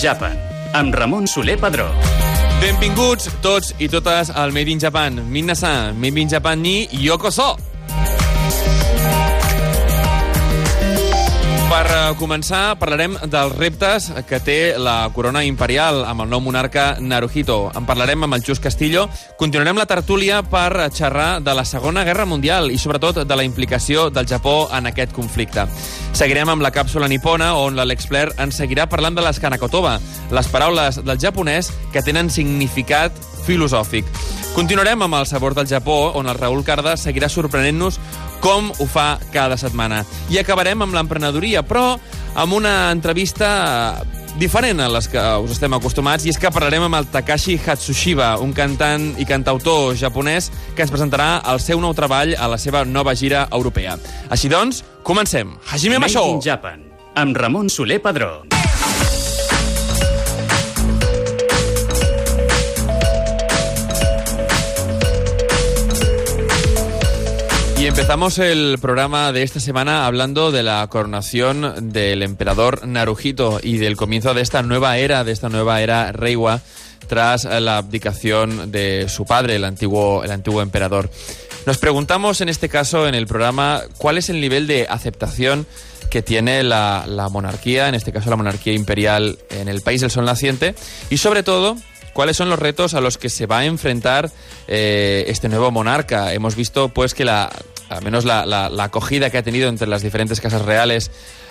Japan, amb Ramon Soler Padró. Benvinguts tots i totes al Made in Japan. Minna-san, Made in Japan ni Yokoso! Per eh, començar, parlarem dels reptes que té la corona imperial amb el nou monarca Naruhito. En parlarem amb el Just Castillo. Continuarem la tertúlia per xerrar de la Segona Guerra Mundial i, sobretot, de la implicació del Japó en aquest conflicte. Seguirem amb la càpsula nipona, on l'Alex Flair ens seguirà parlant de les Kanakotoba, les paraules del japonès que tenen significat filosòfic. Continuarem amb el sabor del Japó, on el Raül Carda seguirà sorprenent-nos com ho fa cada setmana. I acabarem amb l'emprenedoria, però amb una entrevista diferent a les que us estem acostumats, i és que parlarem amb el Takashi Hatsushiba, un cantant i cantautor japonès que ens presentarà el seu nou treball a la seva nova gira europea. Així doncs, comencem. Hajime Masho! Japan, amb Ramon Soler Padró. Empezamos el programa de esta semana hablando de la coronación del emperador Naruhito y del comienzo de esta nueva era, de esta nueva era Reiwa, tras la abdicación de su padre, el antiguo, el antiguo emperador. Nos preguntamos en este caso, en el programa, cuál es el nivel de aceptación que tiene la, la monarquía, en este caso la monarquía imperial en el país del sol naciente, y sobre todo, cuáles son los retos a los que se va a enfrentar eh, este nuevo monarca. Hemos visto pues que la, al menos la, la- acogida que ha tenido entre las diferentes casas reales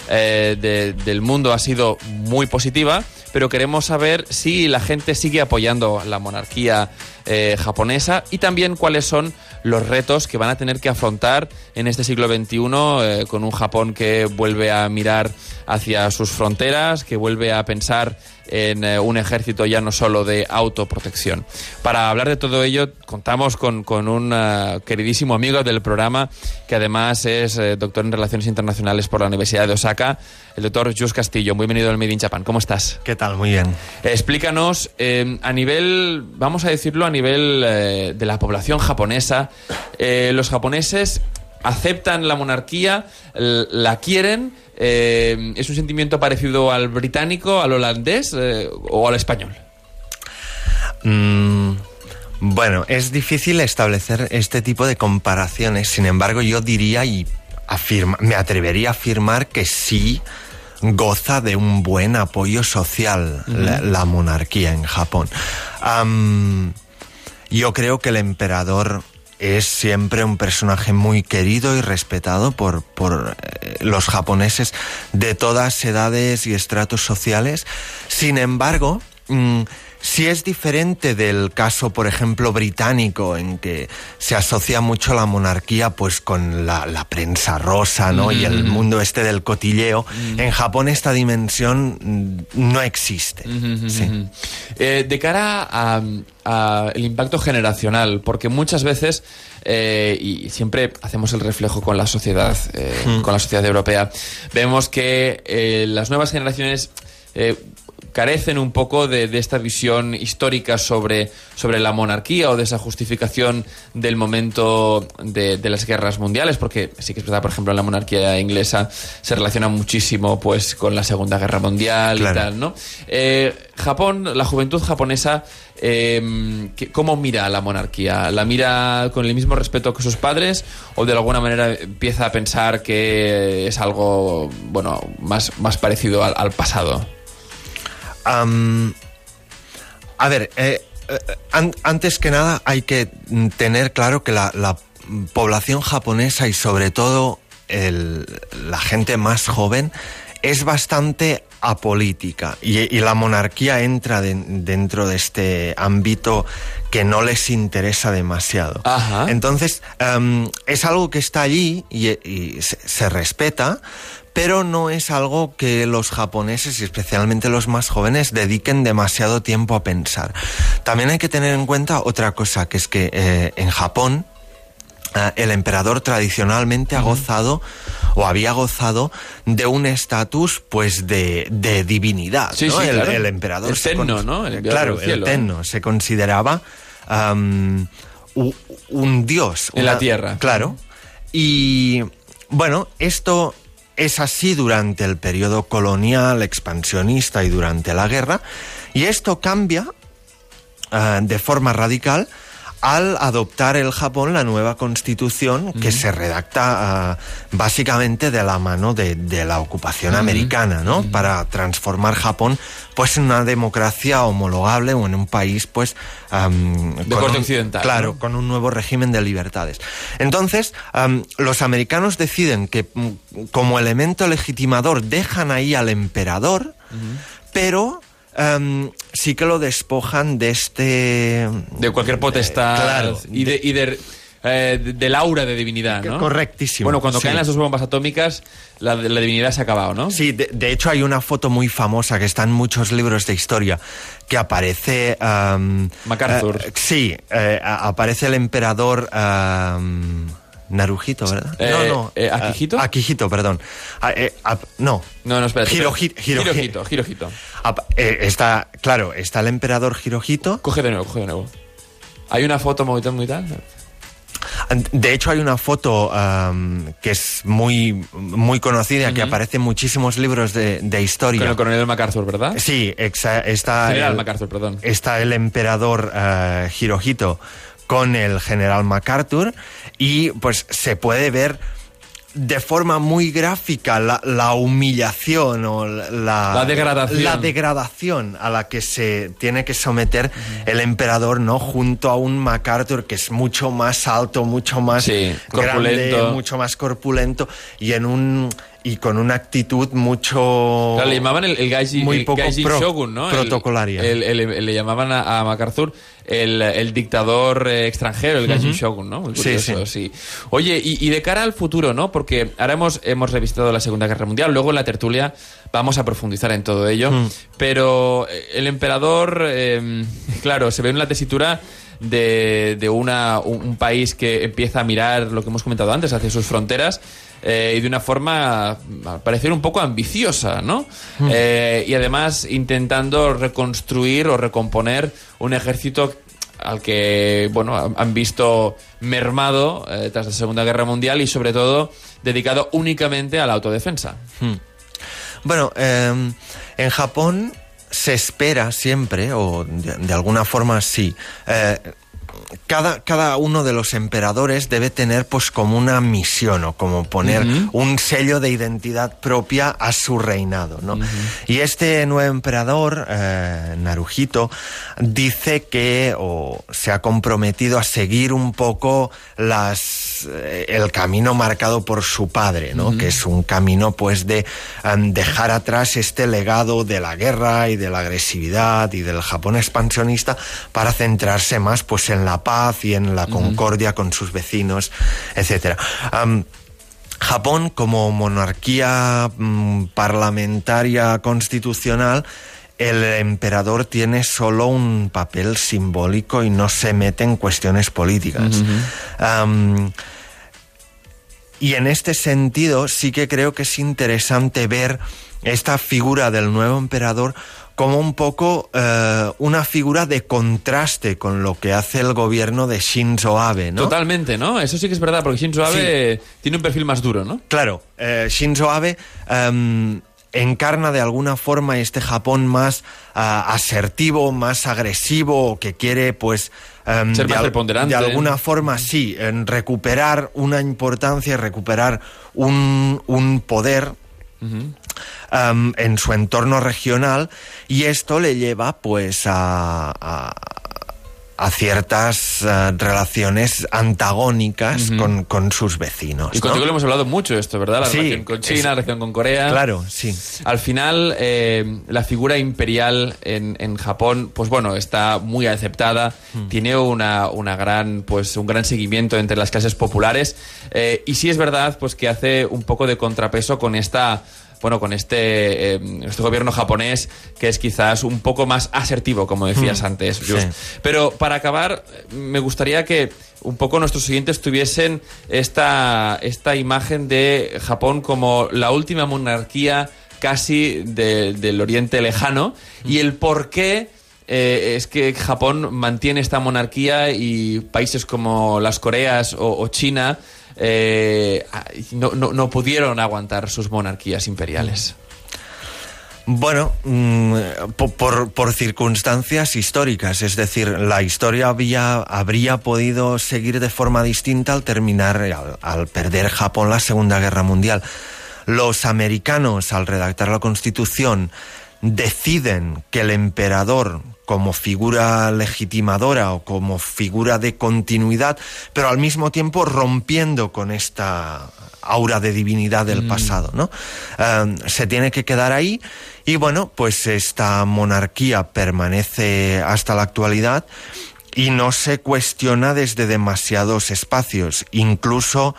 eh, de- del mundo ha sido muy positiva, pero queremos saber si la gente sigue apoyando la monarquía eh, japonesa y también cuáles son los retos que van a tener que afrontar en este siglo XXI eh, con un Japón que vuelve a mirar hacia sus fronteras, que vuelve a pensar en eh, un ejército ya no solo de autoprotección. Para hablar de todo ello, contamos con, con un eh, queridísimo amigo del programa, que además es eh, doctor en Relaciones Internacionales por la Universidad de Osaka, el doctor Jus Castillo. Muy bienvenido al Made in Japan. ¿Cómo estás? ¿Qué tal? Muy bien. Explícanos, eh, a nivel, vamos a decirlo, a nivel de la población japonesa, los japoneses aceptan la monarquía, la quieren, eh, es un sentimiento parecido al británico, al holandés eh, o al español. Mm, bueno, es difícil establecer este tipo de comparaciones. Sin embargo, yo diría y afirma, me atrevería a afirmar que sí goza de un buen apoyo social la, la monarquía en Japón. Yo creo que el emperador es siempre un personaje muy querido y respetado por, por eh, los japoneses de todas edades y estratos sociales. Sin embargo, mm, si es diferente del caso, por ejemplo, británico, en que se asocia mucho la monarquía pues con la, la prensa rosa, ¿no? Y el mundo este del cotilleo. En Japón esta dimensión mm, no existe. Sí. Eh, de cara a, a el impacto generacional, porque muchas veces, eh, y siempre hacemos el reflejo con la sociedad, eh, con la sociedad europea, vemos que las nuevas generaciones carecen un poco de, de esta visión histórica sobre, sobre la monarquía o de esa justificación del momento de, de las guerras mundiales, porque sí que es verdad, por ejemplo, la monarquía inglesa se relaciona muchísimo pues con la Segunda Guerra Mundial y tal, ¿no? Eh, Japón, la juventud japonesa, eh, ¿qué- ¿cómo mira a la monarquía? ¿La mira con el mismo respeto que sus padres o de alguna manera empieza a pensar que es algo, bueno, más, más parecido al, al pasado? A ver, eh, eh, an- antes que nada hay que tener claro que la, la, población japonesa y sobre todo el- la gente más joven es bastante apolítica y, y la monarquía entra de- dentro de este ámbito que no les interesa demasiado. Ajá. Entonces, es algo que está allí y, y se, se respeta, pero no es algo que los japoneses y especialmente los más jóvenes dediquen demasiado tiempo a pensar. También hay que tener en cuenta otra cosa, que es que eh, en Japón eh, el emperador tradicionalmente ha gozado o había gozado de un estatus pues de, de divinidad. Sí, ¿no? sí, el, claro. el emperador El tenno, ¿no? El claro, el tenno se consideraba un dios. En la tierra. Claro. Y bueno, esto es así durante el periodo colonial, expansionista y durante la guerra, y esto cambia eh, de forma radical al adoptar el Japón la nueva constitución que se redacta uh, básicamente de la mano de, de la ocupación americana, ¿no? Para transformar Japón pues en una democracia homologable o en un país pues um, de corte un, occidental. Claro, ¿no? con un nuevo régimen de libertades. Entonces, um, los americanos deciden que como elemento legitimador dejan ahí al emperador, pero Um, sí que lo despojan de este... De cualquier potestad eh, claro, y de... Y de eh, de, del aura de divinidad, ¿no? Correctísimo. Bueno, cuando sí. caen las dos bombas atómicas, la, la, divinidad se ha acabado, ¿no? Sí, de, de, hecho hay una foto muy famosa que está en muchos libros de historia que aparece... Um, MacArthur. Uh, sí, uh, aparece el emperador... Um, Naruhito, ¿verdad? Eh, no, no. Eh, Akihito, perdón. Eh, no. No, no. Hirohito, Hirohito. Eh, está, claro, está el emperador Hirohito. Coge de nuevo, coge de nuevo. ¿Hay una foto muy tal, muy tal? De hecho, hay una foto um, que es muy, muy conocida, uh -huh. que aparece en muchísimos libros de, de, historia. Con el coronel MacArthur, ¿verdad? Sí, exa, está. General el, MacArthur, perdón. Está el emperador uh, Hirohito con el general MacArthur y pues se puede ver de forma muy gráfica la, la humillación o la, la, degradación. la degradación a la que se tiene que someter el emperador no junto a un MacArthur que es mucho más alto mucho más sí, grande mucho más corpulento y en un y con una actitud mucho claro, le llamaban el, el Gaiji, muy el poco Gaiji pro, Shogun no protocolaria el, le llamaban a, a MacArthur el, el, dictador eh, extranjero, el Gaiji uh -huh. Shogun, ¿no? Muy curioso, sí, sí. sí. Oye, y, y, de cara al futuro, ¿no? Porque ahora hemos, hemos revisado la Segunda Guerra Mundial, luego en la tertulia vamos a profundizar en todo ello, uh -huh. pero el emperador, eh, claro, se ve en la tesitura de, de una, un, un, país que empieza a mirar lo que hemos comentado antes, hacia sus fronteras. Eh, y de una forma, al parecer, un poco ambiciosa, ¿no? Mm. Eh, y además intentando reconstruir o recomponer un ejército al que, bueno, han visto mermado eh, tras la Segunda Guerra Mundial y, sobre todo, dedicado únicamente a la autodefensa. Mm. Bueno, en Japón se espera siempre, o de, de alguna forma sí, eh, cada, cada, uno de los emperadores debe tener pues como una misión o como poner uh -huh. un sello de identidad propia a su reinado, ¿no? Uh -huh. Y este nuevo emperador, eh, Naruhito, dice que o se ha comprometido a seguir un poco las, eh, el camino marcado por su padre, ¿no? Uh -huh. Que es un camino pues de um, dejar atrás este legado de la guerra y de la agresividad y del Japón expansionista para centrarse más pues en la paz y en la concordia uh -huh. con sus vecinos, etcétera. Um, Japón, como monarquía um, parlamentaria constitucional, el emperador tiene solo un papel simbólico y no se mete en cuestiones políticas. Uh -huh. um, y en este sentido sí que creo que es interesante ver esta figura del nuevo emperador como un poco eh, una figura de contraste con lo que hace el gobierno de Shinzo Abe, ¿no? Totalmente, ¿no? Eso sí que es verdad, porque Shinzo Abe sí. tiene un perfil más duro, ¿no? Claro, eh, Shinzo Abe eh, encarna de alguna forma este Japón más asertivo, más agresivo, que quiere, pues, Um, Ser más de, preponderante. de alguna forma, sí, en recuperar una importancia, recuperar un, un poder uh -huh. Um, en su entorno regional y esto le lleva pues a, a, a ciertas uh, relaciones antagónicas uh -huh. con, con, sus vecinos. Y contigo ¿no? lo hemos hablado mucho esto, ¿verdad? La sí, relación con China, es, la relación con Corea. Claro, sí. Al final, eh, la figura imperial en, en, Japón, pues bueno, está muy aceptada, mm. tiene una, una, gran, pues, un gran seguimiento entre las clases populares eh, y sí es verdad pues que hace un poco de contrapeso con esta bueno, con este, eh, este gobierno japonés que es quizás un poco más asertivo, como decías mm, antes, sí. Pero para acabar, me gustaría que un poco nuestros oyentes tuviesen esta, esta imagen de Japón como la última monarquía casi de, del Oriente Lejano mm. y el por qué eh, es que Japón mantiene esta monarquía y países como las Coreas o, o China eh, no, no, no pudieron aguantar sus monarquías imperiales. Bueno, mm, po- por, por circunstancias históricas, es decir, la historia había, habría podido seguir de forma distinta al terminar, al perder Japón la Segunda Guerra Mundial. Los americanos, al redactar la Constitución, deciden que el emperador como figura legitimadora o como figura de continuidad, pero al mismo tiempo rompiendo con esta aura de divinidad del pasado, ¿no? Eh, se tiene que quedar ahí y bueno, pues esta monarquía permanece hasta la actualidad y no se cuestiona desde demasiados espacios, incluso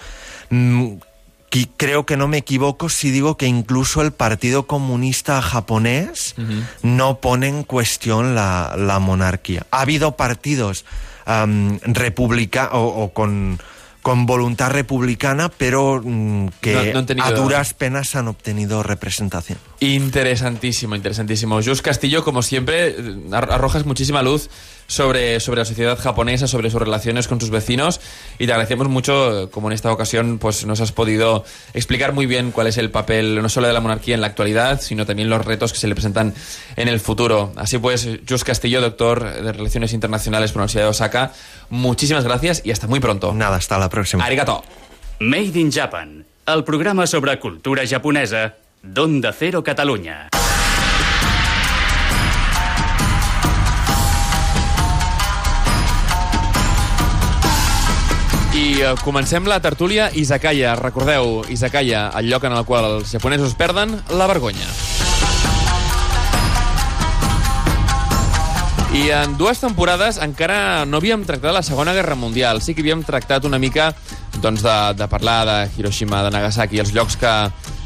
qui- creo que no me equivoco si digo que incluso el Partido Comunista japonés no pone en cuestión la, la monarquía. Ha habido partidos am, republica o, o con, con voluntad republicana, pero mm, que No- no a duras penas han obtenido representación. Interesantísimo, interesantísimo. Jus Castillo, como siempre, eh, ar- arrojas muchísima luz sobre, sobre la sociedad japonesa, sobre sus relaciones con sus vecinos y te agradecemos mucho, como en esta ocasión pues nos has podido explicar muy bien cuál es el papel no solo de la monarquía en la actualidad, sino también los retos que se le presentan en el futuro. Así pues, Jus Castillo, doctor de Relaciones Internacionales por la Universidad de Osaka, muchísimas gracias y hasta muy pronto. Nada, hasta la próxima. Arigato. Made in Japan, el programa sobre cultura japonesa d'Onda Cero Catalunya. Comencem la tertúlia Izakaya. Recordeu, Izakaya, el lloc en el qual els japonesos perden la vergonya. I en dues temporades encara no havíem tractat la Segona Guerra Mundial. Sí que havíem tractat una mica doncs, de, de parlar de Hiroshima, de Nagasaki, els llocs que,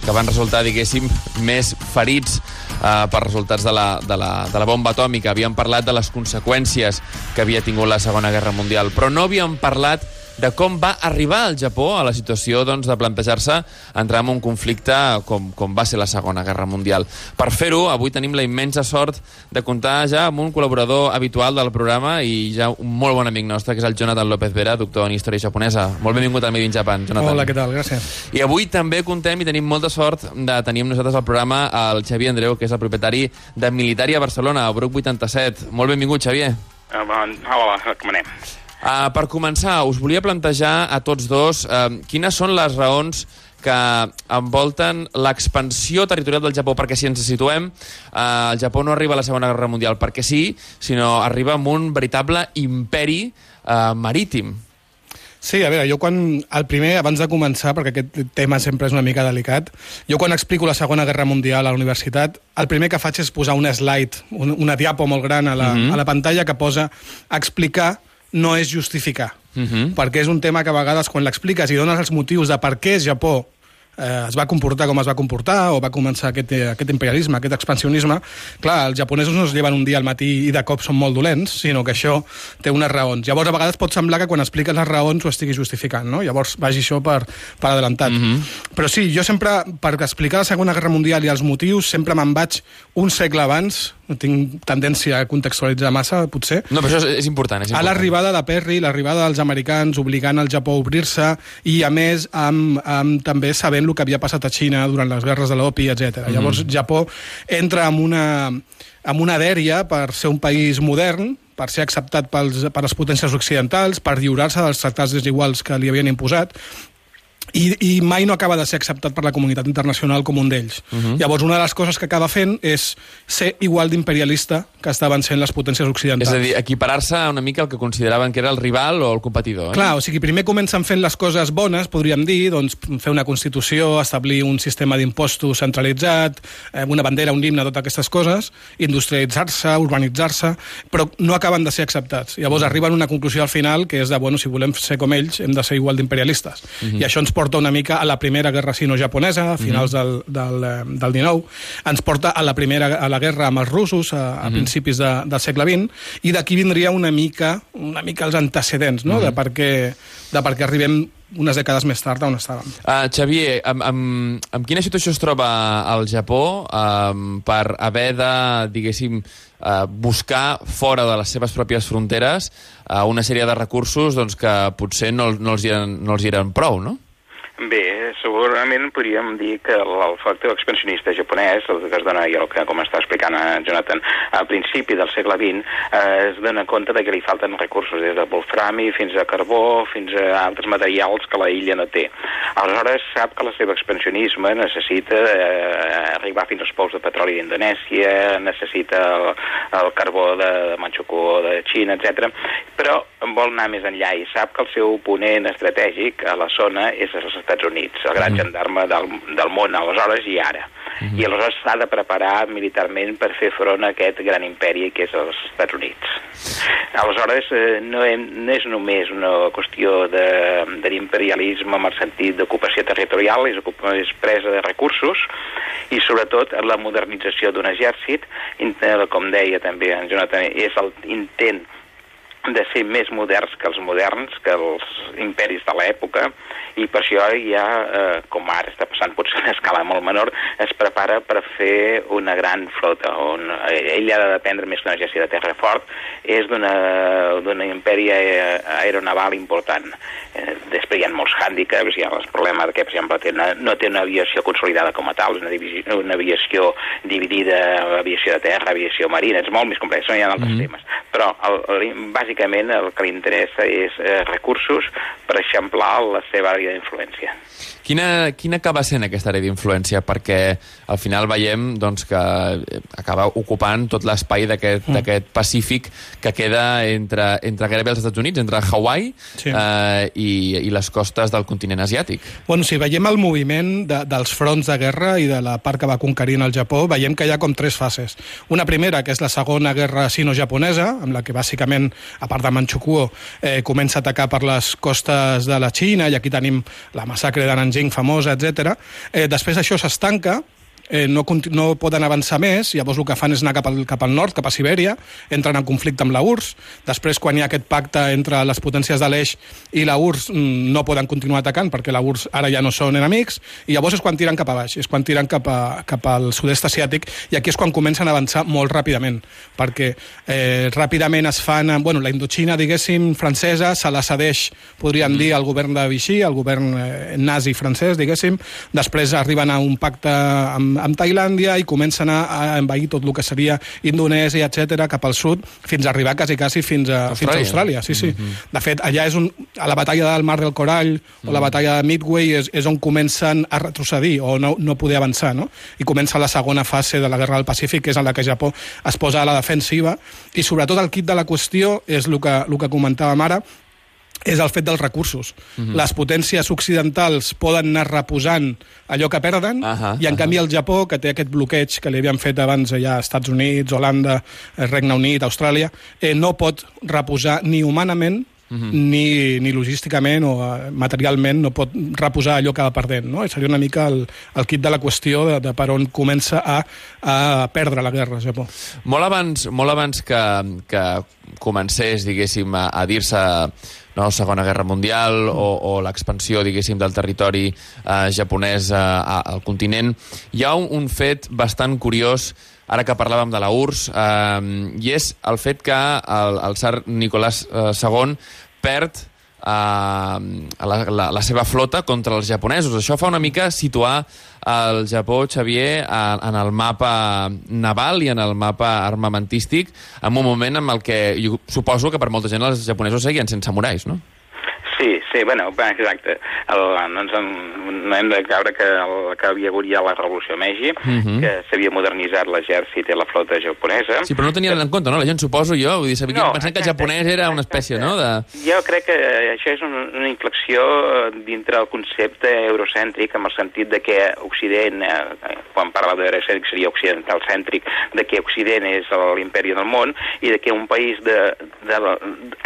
que van resultar, diguéssim, més ferits eh, per resultats de la, de, la, de la bomba atòmica. Havíem parlat de les conseqüències que havia tingut la Segona Guerra Mundial, però no havíem parlat de com va arribar el Japó a la situació doncs, de plantejar-se entrar en un conflicte com, com va ser la Segona Guerra Mundial. Per fer-ho, avui tenim la immensa sort de comptar ja amb un col·laborador habitual del programa i ja un molt bon amic nostre, que és el Jonathan López Vera, doctor en història japonesa. Molt benvingut al Made in Japan, Jonathan. Hola, què tal? Gràcies. I avui també contem i tenim molta sort de tenir amb nosaltres al programa el Xavier Andreu, que és el propietari de Militari a Barcelona, a Bruc 87. Molt benvingut, Xavier. Hola, com anem? Uh, per començar, us volia plantejar a tots dos uh, quines són les raons que envolten l'expansió territorial del Japó, perquè si ens situem, uh, el Japó no arriba a la Segona Guerra Mundial perquè sí, sinó arriba amb un veritable imperi uh, marítim. Sí, a veure, jo quan... El primer, abans de començar, perquè aquest tema sempre és una mica delicat, jo quan explico la Segona Guerra Mundial a la universitat, el primer que faig és posar un slide, un, una diapo molt gran a la, Mhm. a la pantalla que posa explicar no és justificar. Mhm. Perquè és un tema que a vegades quan l'expliques i dones els motius de per què Japó eh, es va comportar com es va comportar o va començar aquest, eh, aquest imperialisme, aquest expansionisme, clar, els japonesos no es lleven un dia al matí i de cop són molt dolents, sinó que això té unes raons. Llavors, a vegades pot semblar que quan expliques les raons ho estiguis justificant, no? Llavors vagi això per, per adelantat. Mm -hmm. Però sí, jo sempre, per explicar la Segona Guerra Mundial i els motius, sempre me'n vaig un segle abans, tinc tendència a contextualitzar massa, potser, No, però això és, és important. És a important. l'arribada de Perry, l'arribada dels americans obligant el Japó a obrir-se i, a més, amb, amb també sabent el que havia passat a Xina durant les guerres de l'opi, etc. Mm. Llavors, Japó entra en una, amb una dèria per ser un país modern, per ser acceptat pels, per les potències occidentals, per lliurar-se dels tractats desiguals que li havien imposat, i, i mai no acaba de ser acceptat per la comunitat internacional com un d'ells. Uh -huh. Llavors, una de les coses que acaba fent és ser igual d'imperialista que estaven sent les potències occidentals. És a dir, equiparar-se una mica al que consideraven que era el rival o el competidor. Eh? Clar, o sigui, primer comencen fent les coses bones, podríem dir, doncs fer una Constitució, establir un sistema d'impostos centralitzat, eh, una bandera, un himne, totes aquestes coses, industrialitzar-se, urbanitzar-se, però no acaben de ser acceptats. Llavors arriben a una conclusió al final que és de, bueno, si volem ser com ells, hem de ser igual d'imperialistes. I això ens porta una mica a la primera guerra sino-japonesa, a finals del, del, eh, del 19, ens porta a la primera a la guerra amb els russos a, a principis de, del segle XX, i d'aquí vindria una mica, una mica els antecedents, no?, de per què, de per què arribem unes dècades més tard on estàvem. Uh, Xavier, amb, amb, amb quina situació es troba el Japó um, per haver de, diguéssim, uh, buscar fora de les seves pròpies fronteres uh, una sèrie de recursos doncs, que potser no, no, els hi eren, no els hi eren prou, no? Bé, segurament podríem dir que el, el factor expansionista japonès, el que es dona, i el que com està explicant eh, Jonathan, al principi del segle XX, eh, es dona compte de que li falten recursos, des de wolframi fins a carbó, fins a altres materials que la illa no té. Aleshores, sap que el seu expansionisme necessita eh, arribar fins als pous de petroli d'Indonèsia, necessita el, el carbó de, de Manchukuo, de Xina, etc. però vol anar més enllà i sap que el seu oponent estratègic a la zona és els Estats Units, el gran gendarme del, del món, aleshores i ara. I aleshores s'ha de preparar militarment per fer front a aquest gran imperi que és els Estats Units. Aleshores, eh, no, hem, no és només una qüestió de, de l'imperialisme en el sentit d'ocupació territorial, és, és presa de recursos i sobretot la modernització d'un exèrcit, eh, com deia també en Jonathan, és el intent de ser més moderns que els moderns, que els imperis de l'època, i per això ja, eh, com ara està passant potser a una escala molt menor, es prepara per fer una gran flota, on eh, ell ha de dependre més que un exèrcit de terra fort, és d'una d'una imperi eh, aeronaval important. Eh, després hi ha molts hàndicaps, hi ha el problema de que, per exemple, té una, no té una aviació consolidada com a tal, una, divisió, una aviació dividida, aviació de terra, aviació marina, és molt més complex, no hi ha altres temes. Però, el, el, bàsicament, el que li interessa és eh, recursos per eixamplar la seva àrea d'influència. Quina, quina acaba sent aquesta àrea d'influència? Perquè al final veiem doncs, que eh, acaba ocupant tot l'espai d'aquest Mm. Pacífic que queda entre, entre gairebé els Estats Units, entre Hawaii Sí. eh, i, i les costes del continent asiàtic. Bueno, si veiem el moviment de, dels fronts de guerra i de la part que va conquerint el Japó, veiem que hi ha com tres fases. Una primera, que és la segona guerra sino-japonesa, amb la que bàsicament, a part de Manchukuo, eh, comença a atacar per les costes de la Xina, i aquí tenim la massacre de Nanjing famosa, etc. Eh, després això s'estanca, eh, no, no poden avançar més, llavors el que fan és anar cap al, cap al nord, cap a Sibèria, entren en conflicte amb la URSS, després quan hi ha aquest pacte entre les potències de l'Eix i la URSS mm, no poden continuar atacant perquè la URSS ara ja no són enemics, i llavors és quan tiren cap a baix, és quan tiren cap, a, cap al sud-est asiàtic, i aquí és quan comencen a avançar molt ràpidament, perquè eh, ràpidament es fan, bueno, la Indochina, diguéssim, francesa, se la cedeix, podríem dir, al govern de Vichy, al govern eh, nazi francès, diguéssim, després arriben a un pacte amb, amb Tailàndia i comencen a, a envair tot el que seria Indonèsia, etc cap al sud, fins a arribar quasi, quasi fins a Austràlia. Fins a Austràlia sí, sí. De fet, allà és un, a la batalla del Mar del Corall o la batalla de Midway és, és on comencen a retrocedir o no, no poder avançar, no? I comença la segona fase de la Guerra del Pacífic, que és en la que Japó es posa a la defensiva, i sobretot el kit de la qüestió és el que, el que comentàvem ara, és el fet dels recursos. Les potències occidentals poden anar reposant allò que perden, Ahà, i en canvi el Japó, que té aquest bloqueig que li havien fet abans ja Estats Units, Holanda, eh, Regne Unit, Austràlia, eh, no pot reposar ni humanament ni, ni logísticament o eh, materialment no pot reposar allò que va perdent. No? Seria una mica el, el kit de la qüestió de, de per on comença a, a perdre la guerra, Japó. Molt abans, molt abans que, que comencés, diguéssim, a, a dir-se no, Segona Guerra Mundial o, o l'expansió, diguéssim, del territori eh, japonès eh, al continent, hi ha un, un fet bastant curiós ara que parlàvem de la URSS, eh, i és el fet que el, el tsar Nicolás eh, II perd eh, la, la, la seva flota contra els japonesos. Això fa una mica situar el Japó, Xavier, a- en el mapa naval i en el mapa armamentístic en un moment en el que jo suposo que per molta gent els japonesos seguien sent samurais, no? Sí, bueno, exacte. El, no, ens en, no hem de caure que, el, que havia hagut ja la revolució Meiji, Mhm. que s'havia modernitzat l'exèrcit i la flota japonesa. Sí, però no tenien en compte, no? La gent suposo jo, vull dir, sabia, No, pensant que el exacte, japonès era una espècie, no? De... Jo crec que això és una, una inflexió eh, dintre el concepte eurocèntric, en el sentit de que Occident, eh, quan parla d'eurocèntric seria occidental-cèntric, de que Occident és l'imperi del món i de que un país de, de,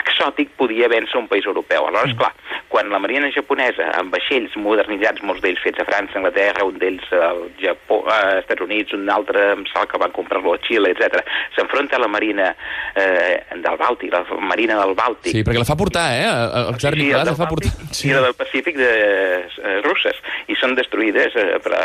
exòtic podia vèncer un país europeu. Aleshores, clar, quan la marina japonesa, amb vaixells modernitzats, molts d'ells fets a França, Anglaterra, un d'ells al Japó, a Estats Units, un altre em sembla que van comprar-lo a Xile, etc. s'enfronta a la marina eh, del Bàltic, la marina del Bàltic, Sí, perquè la fa portar, eh? El, tsar Sí, Nicolás la fa portar. Bàltic I la del Pacífic de eh, russes. I són destruïdes eh, però,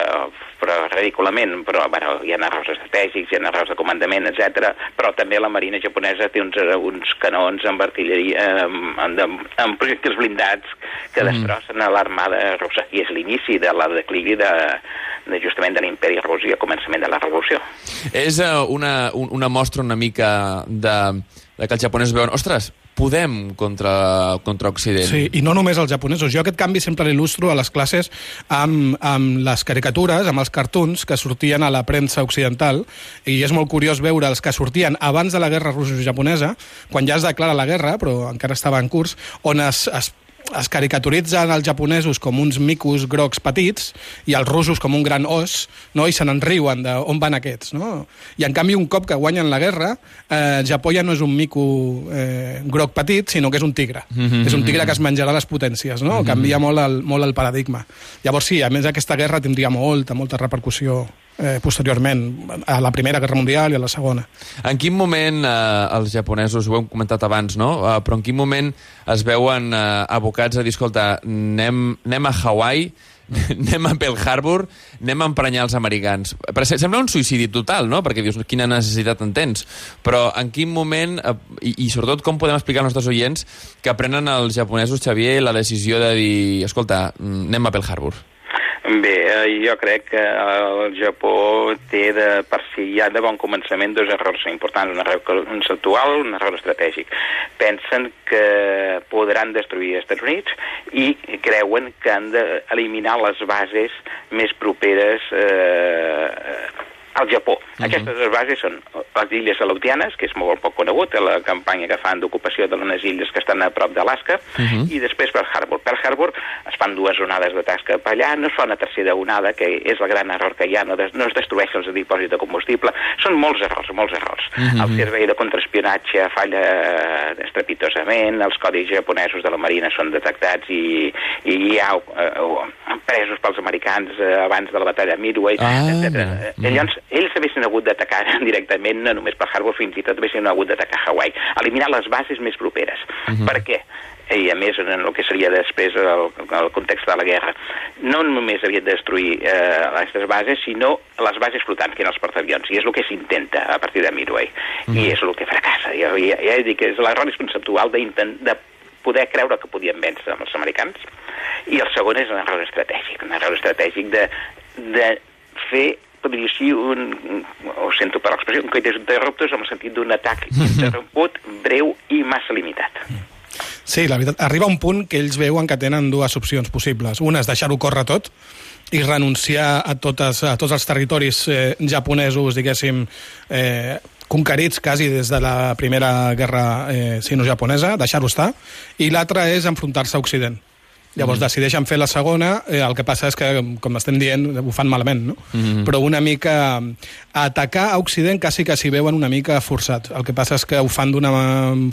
però ridículament, però bueno, hi ha errors estratègics, hi ha errors de comandament, etc. Però també la marina japonesa té uns, eh, uns canons amb artilleria, amb, amb, amb projectils blindats que destrossen a l'armada russa. I és l'inici de la declivi de, de justament de l'imperi rus i el començament de la revolució. És uh, una, un, una mostra una mica de, de que els japonesos veuen, ostres, podem contra, contra Occident. Sí, i no només els japonesos. Jo aquest canvi sempre l'il·lustro a les classes amb, amb les caricatures, amb els cartoons que sortien a la premsa occidental, i és molt curiós veure els que sortien abans de la guerra russo-japonesa, quan ja es declara la guerra, però encara estava en curs, on es, es es caricaturitzen els japonesos com uns micos grocs petits i els russos com un gran os, no? i se n'enriuen d'on van aquests. No? I en canvi, un cop que guanyen la guerra, eh, Japó ja no és un mico eh, groc petit, sinó que és un tigre. Mm -hmm. És un tigre que es menjarà les potències, no? Mm -hmm. Canvia molt el, molt el paradigma. Llavors sí, a més aquesta guerra tindria molta, molta repercussió eh, posteriorment, a la Primera Guerra Mundial i a la Segona. En quin moment eh, els japonesos, ho hem comentat abans, no? Eh, però en quin moment es veuen eh, abocats a dir, escolta, anem, anem a Hawaii, anem a Pearl Harbor, anem a emprenyar els americans. Però se- sembla un suïcidi total, no? Perquè dius, quina necessitat en tens? Però en quin moment, eh, i, i sobretot com podem explicar als nostres oients que prenen els japonesos, Xavier, la decisió de dir, escolta, anem a Pearl Harbor? Bé, eh, jo crec que el Japó té de, per si ja de bon començament dos errors importants, un error conceptual, un error estratègic. Pensen que podran destruir els Estats Units i creuen que han d'eliminar les bases més properes eh, al Japó. Aquestes dues bases són les illes Aleutianes, que és molt poc conegut, la campanya que fan d'ocupació de les illes que estan a prop d'Alaska, i després Pearl Harbor. Pearl Harbor es fan dues onades d'atacs cap allà, no es fa una tercera onada, que és el gran error que hi ha, no, des, no es destrueixen els dipòsits de combustible. Són molts errors, molts errors. El servei de contraespionatge falla eh, estrepitosament, els codis japonesos de la Marina són detectats i, i hi ha eh, presos pels americans eh, abans de la batalla de Midway, Ah, etc. mm. Llavors, ells haguessin hagut d'atacar directament, no només per Harbor, fins i tot haguessin hagut d'atacar Hawaii. Eliminar les bases més properes. Per què? I a més, en el que seria després el, el context de la guerra, no només havien de destruir eh, aquestes bases, sinó les bases flotants, que eren els portaavions, i és el que s'intenta a partir de Midway, i és el que fracassa. Ja, ja, ja he dit que és l'error conceptual d'intent- de poder creure que podien vèncer amb els americans, i el segon és un error estratègic, un error estratègic de, de fer podria ser un, ho sento per l'expressió, un coites interruptos en el sentit d'un atac interromput, breu i massa limitat. Sí, la veritat, arriba un punt que ells veuen que tenen dues opcions possibles. Una és deixar-ho córrer tot i renunciar a, totes, a tots els territoris eh, japonesos, diguéssim, eh, conquerits quasi des de la primera guerra eh, sino-japonesa, deixar-ho estar, i l'altra és enfrontar-se a Occident. Llavors mm. decideixen fer la segona, eh, el que passa és que, com estem dient, ho fan malament, no? Mm. Però una mica... Atacar a Occident quasi que s'hi veuen una mica forçats. El que passa és que ho fan d'una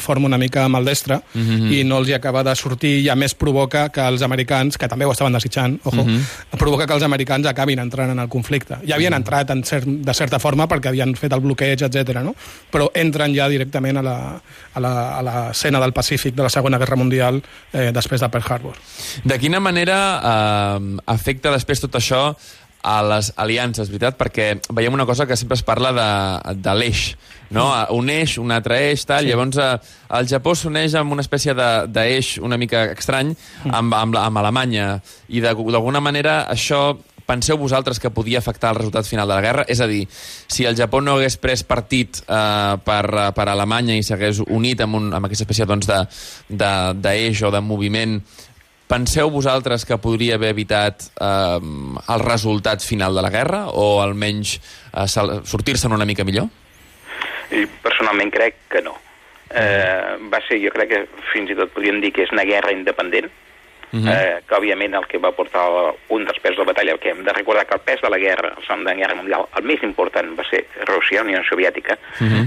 forma una mica maldestra mm -hmm. i no els hi acaba de sortir i a més provoca que els americans, que també ho estaven desitjant, ojo, mm -hmm. provoca que els americans acabin entrant en el conflicte. Ja havien entrat en cert, de certa forma perquè havien fet el bloqueig, etc. no? Però entren ja directament a la, a la, a l'escena del Pacífic de la Segona Guerra Mundial eh, després de Pearl Harbor. De quina manera eh, afecta després tot això a les aliances, veritat? Perquè veiem una cosa que sempre es parla de, de l'eix, no? Un eix, un altre eix, tal. Sí. Llavors, eh, el Japó s'uneix amb una espècie de- d'eix una mica estrany amb, amb, amb Alemanya i de- d'alguna manera això penseu vosaltres que podia afectar el resultat final de la guerra? És a dir, si el Japó no hagués pres partit eh, per, per Alemanya i s'hagués unit amb, un, amb aquesta espècie doncs, de- de- d'eix de, o de moviment, penseu vosaltres que podria haver evitat eh, el resultat final de la guerra o almenys eh, sortir-se'n una mica millor? I personalment crec que no. Eh, va ser, jo crec que fins i tot podríem dir que és una guerra independent, Mhm. eh, que òbviament el que va portar un dels pes de la batalla, que hem de recordar que el pes de la guerra, el Segona Guerra Mundial, el més important va ser Rússia, Unió Soviètica, Mhm.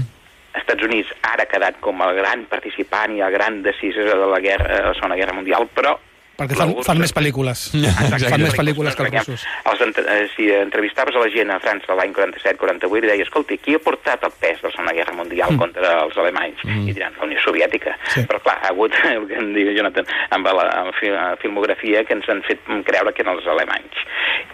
Estats Units ara ha quedat com el gran participant i el gran decisor de la, guerra, de la Segona Guerra Mundial, però Perquè fan, la fan més pel·lícules. Exacte. Fan més pel·lícules que els russos. Els, eh, si entrevistaves a la gent a França l'any 47-48 i deies, escolta, qui ha portat el pes de la Segona Guerra Mundial mm. contra els alemanys? Mm. I diran, la Unió Soviètica. Sí. Però clar, ha hagut, el que em diu Jonathan, amb la amb fi- eh, filmografia que ens han fet creure que eren els alemanys.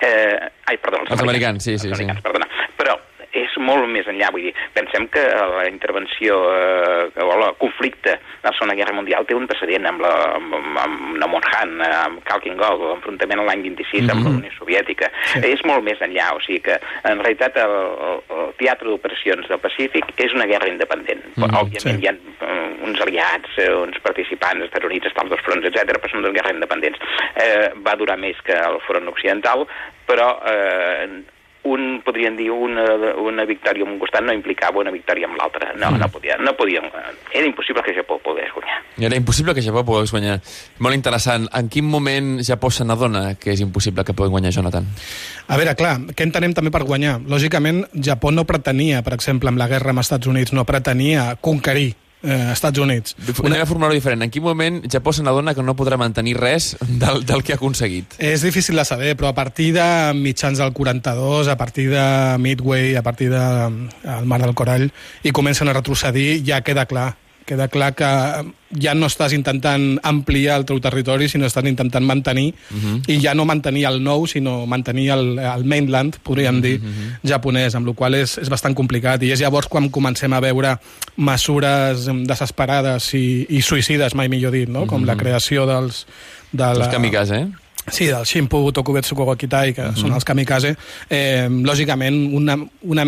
Eh, ai, perdó, els, Els americans, sí, sí, els sí. americans, perdona. Però és molt més enllà, vull dir, pensem que la intervenció eh, o el conflicte de la Segona Guerra Mundial té un precedent amb la, amb, amb Namor Han, amb Kalkin Gol, l'enfrontament l'any 26 mm -hmm. amb la Unió Soviètica. Sí. És molt més enllà, o sigui que en realitat el, el teatre d'operacions del Pacífic és una guerra independent. Mm -hmm. Òbviament sí. hi ha uh, uns aliats, uh, uns participants, Estats Units, estan als dos fronts, etc, però són dues guerres independents. Eh, va durar més que el front occidental, però eh, un, podríem dir, una, una victòria en un costat no implicava una victòria amb l'altre. No, mm. no, podia, no podíem... Era impossible que Japó pogués guanyar. Era impossible que Japó pogués guanyar. Molt interessant. En quin moment Japó se n'adona que és impossible que pugui guanyar Jonathan? A veure, clar, què entenem també per guanyar? Lògicament, Japó no pretenia, per exemple, amb la guerra amb els Estats Units, no pretenia conquerir eh, Estats Units. Una... Anem a formular-ho diferent. En quin moment Japó se n'adona que no podrà mantenir res del, del que ha aconseguit? És difícil de saber, però a partir de mitjans del 42, a partir de Midway, a partir del de, Mar del Corall, i comencen a retrocedir, ja queda clar queda clar que ja no estàs intentant ampliar el teu territori, sinó estàs intentant mantenir, uh mhm. -huh. i ja no mantenir el nou, sinó mantenir el, el mainland, podríem uh -huh. dir, mhm. japonès, amb la qual és, és bastant complicat. I és llavors quan comencem a veure mesures desesperades i, i suïcides, mai millor dit, no? com uh -huh. la mhm. creació dels... De la... Els kamikaze, eh? Sí, del Shimpu Tokubetsu Kogokitai, que uh -huh. són els kamikaze. Eh, lògicament, una, una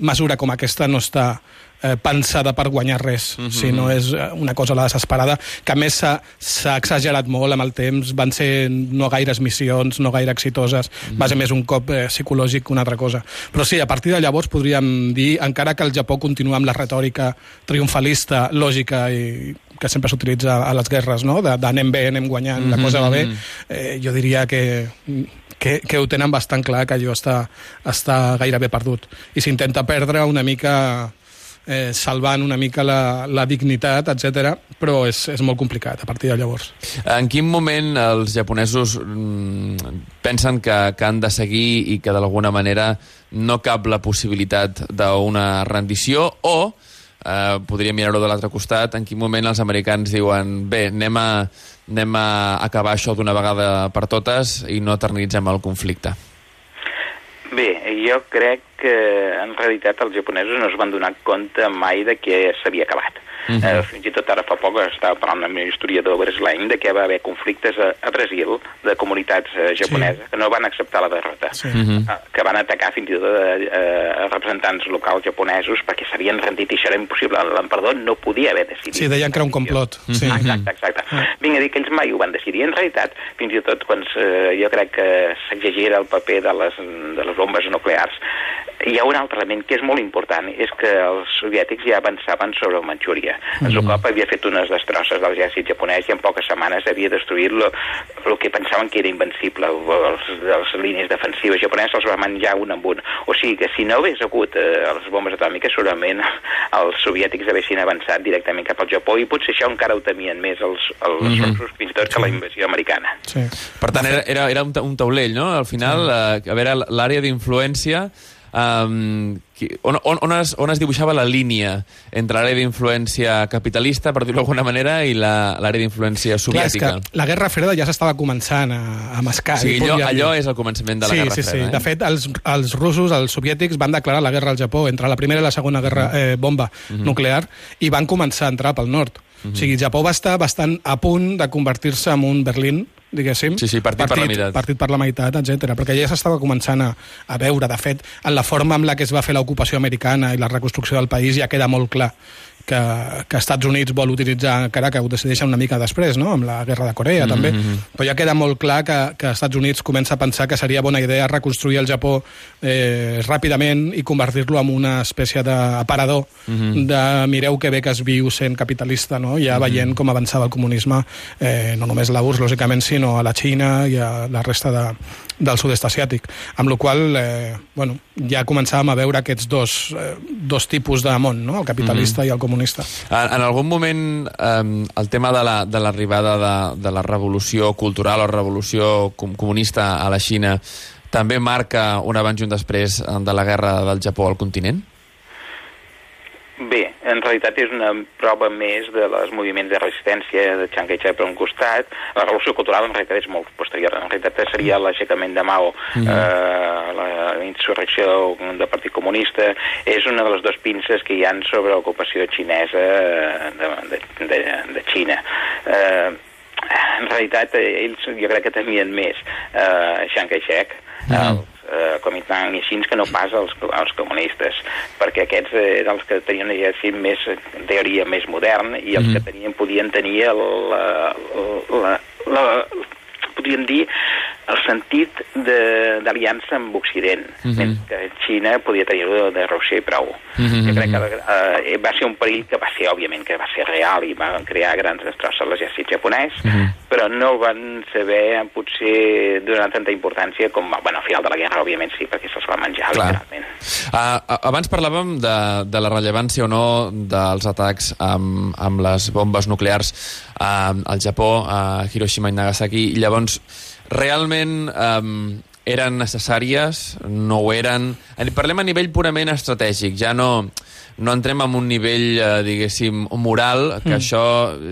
mesura com aquesta no està eh, pensada per guanyar res, mhm. -huh. sinó és eh, una cosa la desesperada, que a més s'ha exagerat molt amb el temps, van ser no gaires missions, no gaire exitoses, uh -huh. va ser més un cop eh, psicològic que una altra cosa. Però sí, a partir de llavors podríem dir, encara que el Japó continua amb la retòrica triomfalista, lògica i que sempre s'utilitza a les guerres, no? d'anem bé, anem guanyant, mm -hmm. la cosa va bé, mhm. eh, jo diria que que, que ho tenen bastant clar que allò està, està gairebé perdut i s'intenta perdre una mica eh, salvant una mica la, la dignitat, etc. però és, és molt complicat a partir de llavors. En quin moment els japonesos mm, pensen que, que han de seguir i que d'alguna manera no cap la possibilitat d'una rendició o eh, podríem mirar-ho de l'altre costat, en quin moment els americans diuen bé, anem a, anem a acabar això d'una vegada per totes i no eternitzem el conflicte? Bé, jo crec que en realitat els japonesos no es van donar compte mai de que s'havia acabat. Uh mhm. -huh. eh, fins i tot ara fa poc estava parlant amb un historiador brasileany de que va haver conflictes a, a Brasil de comunitats eh, japoneses sí. que no van acceptar la derrota, sí. uh -huh. eh, que van atacar fins i tot a, eh, a representants locals japonesos perquè s'havien rendit i això era impossible. L'emperador no podia haver decidit. Sí, deien que era un complot. Uh -huh. sí. Exacte, exacte. Uh -huh. Vinc a dir que ells mai ho van decidir. En realitat, fins i tot quan eh, jo crec que s'exagera el paper de les, de les bombes nuclears, hi ha un altre element que és molt important, és que els soviètics ja avançaven sobre el Manxúria. Mm -hmm. Zukov havia fet unes destrosses de l'exèrcit japonès i en poques setmanes havia destruït el que pensaven que era invencible. Els, les línies defensives japoneses els va menjar un amb un. O sigui que si no hagués hagut eh, les bombes atòmiques, segurament els soviètics haguessin avançat directament cap al Japó i potser això encara ho temien més els, els mm -hmm. russos fins i tot que la invasió americana. Sí. Per tant, era, era, era un, un taulell, no? Al final, sí. eh, a veure, l'àrea d'influència um, on, on, on, es, on es dibuixava la línia entre l'àrea d'influència capitalista, per dir-ho d'alguna manera, i l'àrea d'influència soviètica. Clar, la Guerra Freda ja s'estava començant a, a mascar. Sí, allò, allò és el començament de la sí, Guerra sí, Freda. Sí, sí. Eh? De fet, els, els russos, els soviètics, van declarar la guerra al Japó entre la primera i la segona guerra eh, bomba uh. -huh. nuclear i van començar a entrar pel nord. -huh. O sigui, Japó va estar bastant a punt de convertir-se en un Berlín diguéssim. Sí, sí, partit, partit per la meitat. Partit per la meitat, etc. perquè ja s'estava començant a, a veure, de fet, en la forma amb la que es va fer l'ocupació americana i la reconstrucció del país ja queda molt clar que, que Estats Units vol utilitzar, encara que ho decideixen una mica després, no? amb la guerra de Corea mm -hmm. també, però ja queda molt clar que, que Estats Units comença a pensar que seria bona idea reconstruir el Japó eh, ràpidament i convertir-lo en una espècie d'aparador mm -hmm. de mireu que bé que es viu sent capitalista, no? ja mm -hmm. veient com avançava el comunisme, eh, no només la URSS, lògicament, sinó a la Xina i a la resta de, del sud-est asiàtic. Amb la qual eh, bueno, ja començàvem a veure aquests dos, eh, dos tipus de món, no? el capitalista mm -hmm. i el comunista. En, en algun moment eh, el tema de l'arribada la, de, de, de la revolució cultural o revolució com, comunista a la Xina també marca un abans i un després de la guerra del Japó al continent? Bé, en realitat és una prova més de els moviments de resistència de Chiang Kai-shek per un costat. La revolució cultural en realitat és molt posterior. En realitat seria l'aixecament de Mao, mm eh, la insurrecció del Partit Comunista, és una de les dues pinces que hi han sobre l'ocupació xinesa de, de, de, de Xina. Eh, en realitat, eh, ells jo crec que temien més eh, Chiang Kai-shek. Els eh, Kuomintang i així que no pas els, els comunistes, perquè aquests eren els que tenien un exèrcit més, teoria, més modern i els mm -hmm. que tenien, podien tenir el, la, la, la, podríem dir el sentit d'aliança amb Occident, mm -hmm. que Xina podia tenir-ho de Rússia i prou. Mm -hmm. Jo crec que eh, va ser un perill que va ser, òbviament, que va ser real i va crear grans destrosses a l'exèrcit japonès, mm -hmm. però no van saber, potser, donar tanta importància com, bueno, al final de la guerra, òbviament, sí, perquè se'ls va menjar, Clar. literalment. Uh, abans parlàvem de, de la rellevància o no dels atacs amb, amb les bombes nuclears uh, al Japó, a Hiroshima i Nagasaki, i llavors realment um, eren necessàries, no ho eren... Parlem a nivell purament estratègic, ja no, no entrem en un nivell, eh, diguéssim, moral, que mm. això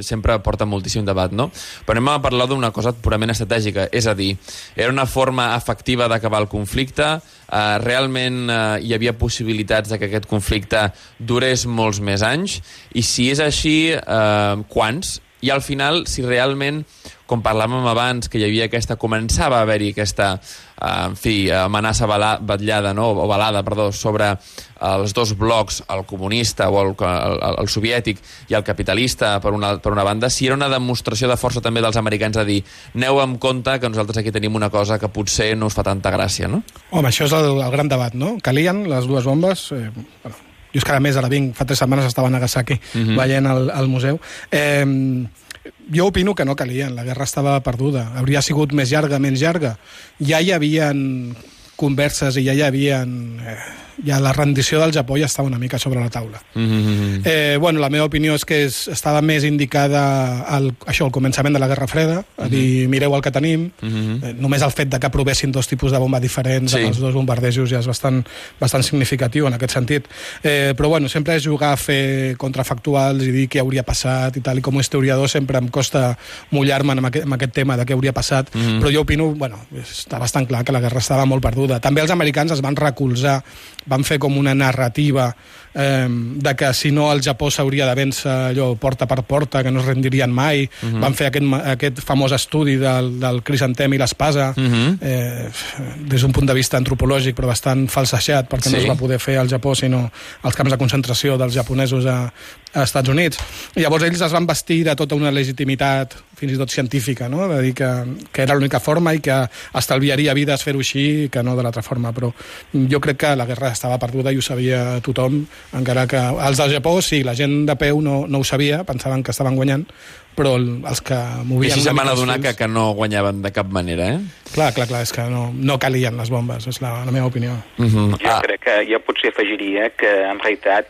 sempre porta moltíssim debat, no? Però anem a parlar d'una cosa purament estratègica, és a dir, era una forma efectiva d'acabar el conflicte, eh, realment eh, hi havia possibilitats de que aquest conflicte durés molts més anys, i si és així, eh, quants? I al final, si realment com parlàvem abans, que hi havia aquesta, començava a haver-hi aquesta, eh, en fi, amenaça batllada, no? o balada, perdó, sobre els dos blocs, el comunista o el, el, el soviètic i el capitalista, per una, per una banda, si era una demostració de força també dels americans a dir aneu amb compte que nosaltres aquí tenim una cosa que potser no us fa tanta gràcia, no? Home, això és el, el gran debat, no? Calien les dues bombes... Eh, bueno, jo és que a més ara vinc, fa tres setmanes estava a Nagasaki uh mhm. -huh. veient el, el museu. Eh, jo opino que no calien, la guerra estava perduda. Hauria sigut més llarga, menys llarga. Ja hi havien converses i ja hi havia... Eh, ja la rendició del Japó ja estava una mica sobre la taula. Mm -hmm. eh, bueno, la meva opinió és que és, estava més indicada al, això, al començament de la Guerra Freda, a mm -hmm. dir, mireu el que tenim, mm -hmm. eh, només el fet de que provessin dos tipus de bomba diferents sí. amb els dos bombardejos ja és bastant, bastant significatiu en aquest sentit. Eh, però bueno, sempre és jugar a fer contrafactuals i dir què hauria passat i tal, i com a historiador sempre em costa mullar-me en, aquest, en aquest tema de què hauria passat, mm -hmm. però jo opino, bueno, està bastant clar que la guerra estava molt perduda perduda. També els americans es van recolzar, van fer com una narrativa eh, de que si no el Japó s'hauria de vèncer allò porta per porta, que no es rendirien mai. Uh mhm. -huh. Van fer aquest, aquest famós estudi del, del crisantem i l'espasa, uh mhm. -huh. eh, des d'un punt de vista antropològic, però bastant falsejat, perquè sí. no es va poder fer al Japó, sinó als camps de concentració dels japonesos a, a Estats Units. I llavors ells es van vestir de tota una legitimitat, fins i tot científica, no? de dir que, que era l'única forma i que estalviaria vides fer-ho així que no de l'altra forma. Però jo crec que la guerra estava perduda i ho sabia tothom, encara que els del Japó, sí, la gent de peu no, no ho sabia, pensaven que estaven guanyant, però els que movien... I així se'n van adonar que, que no guanyaven de cap manera, eh? Clar, clar, clar, és que no, no calien les bombes, és la, la meva opinió. Uh mhm. -huh. Jo ah. crec que jo potser afegiria que en realitat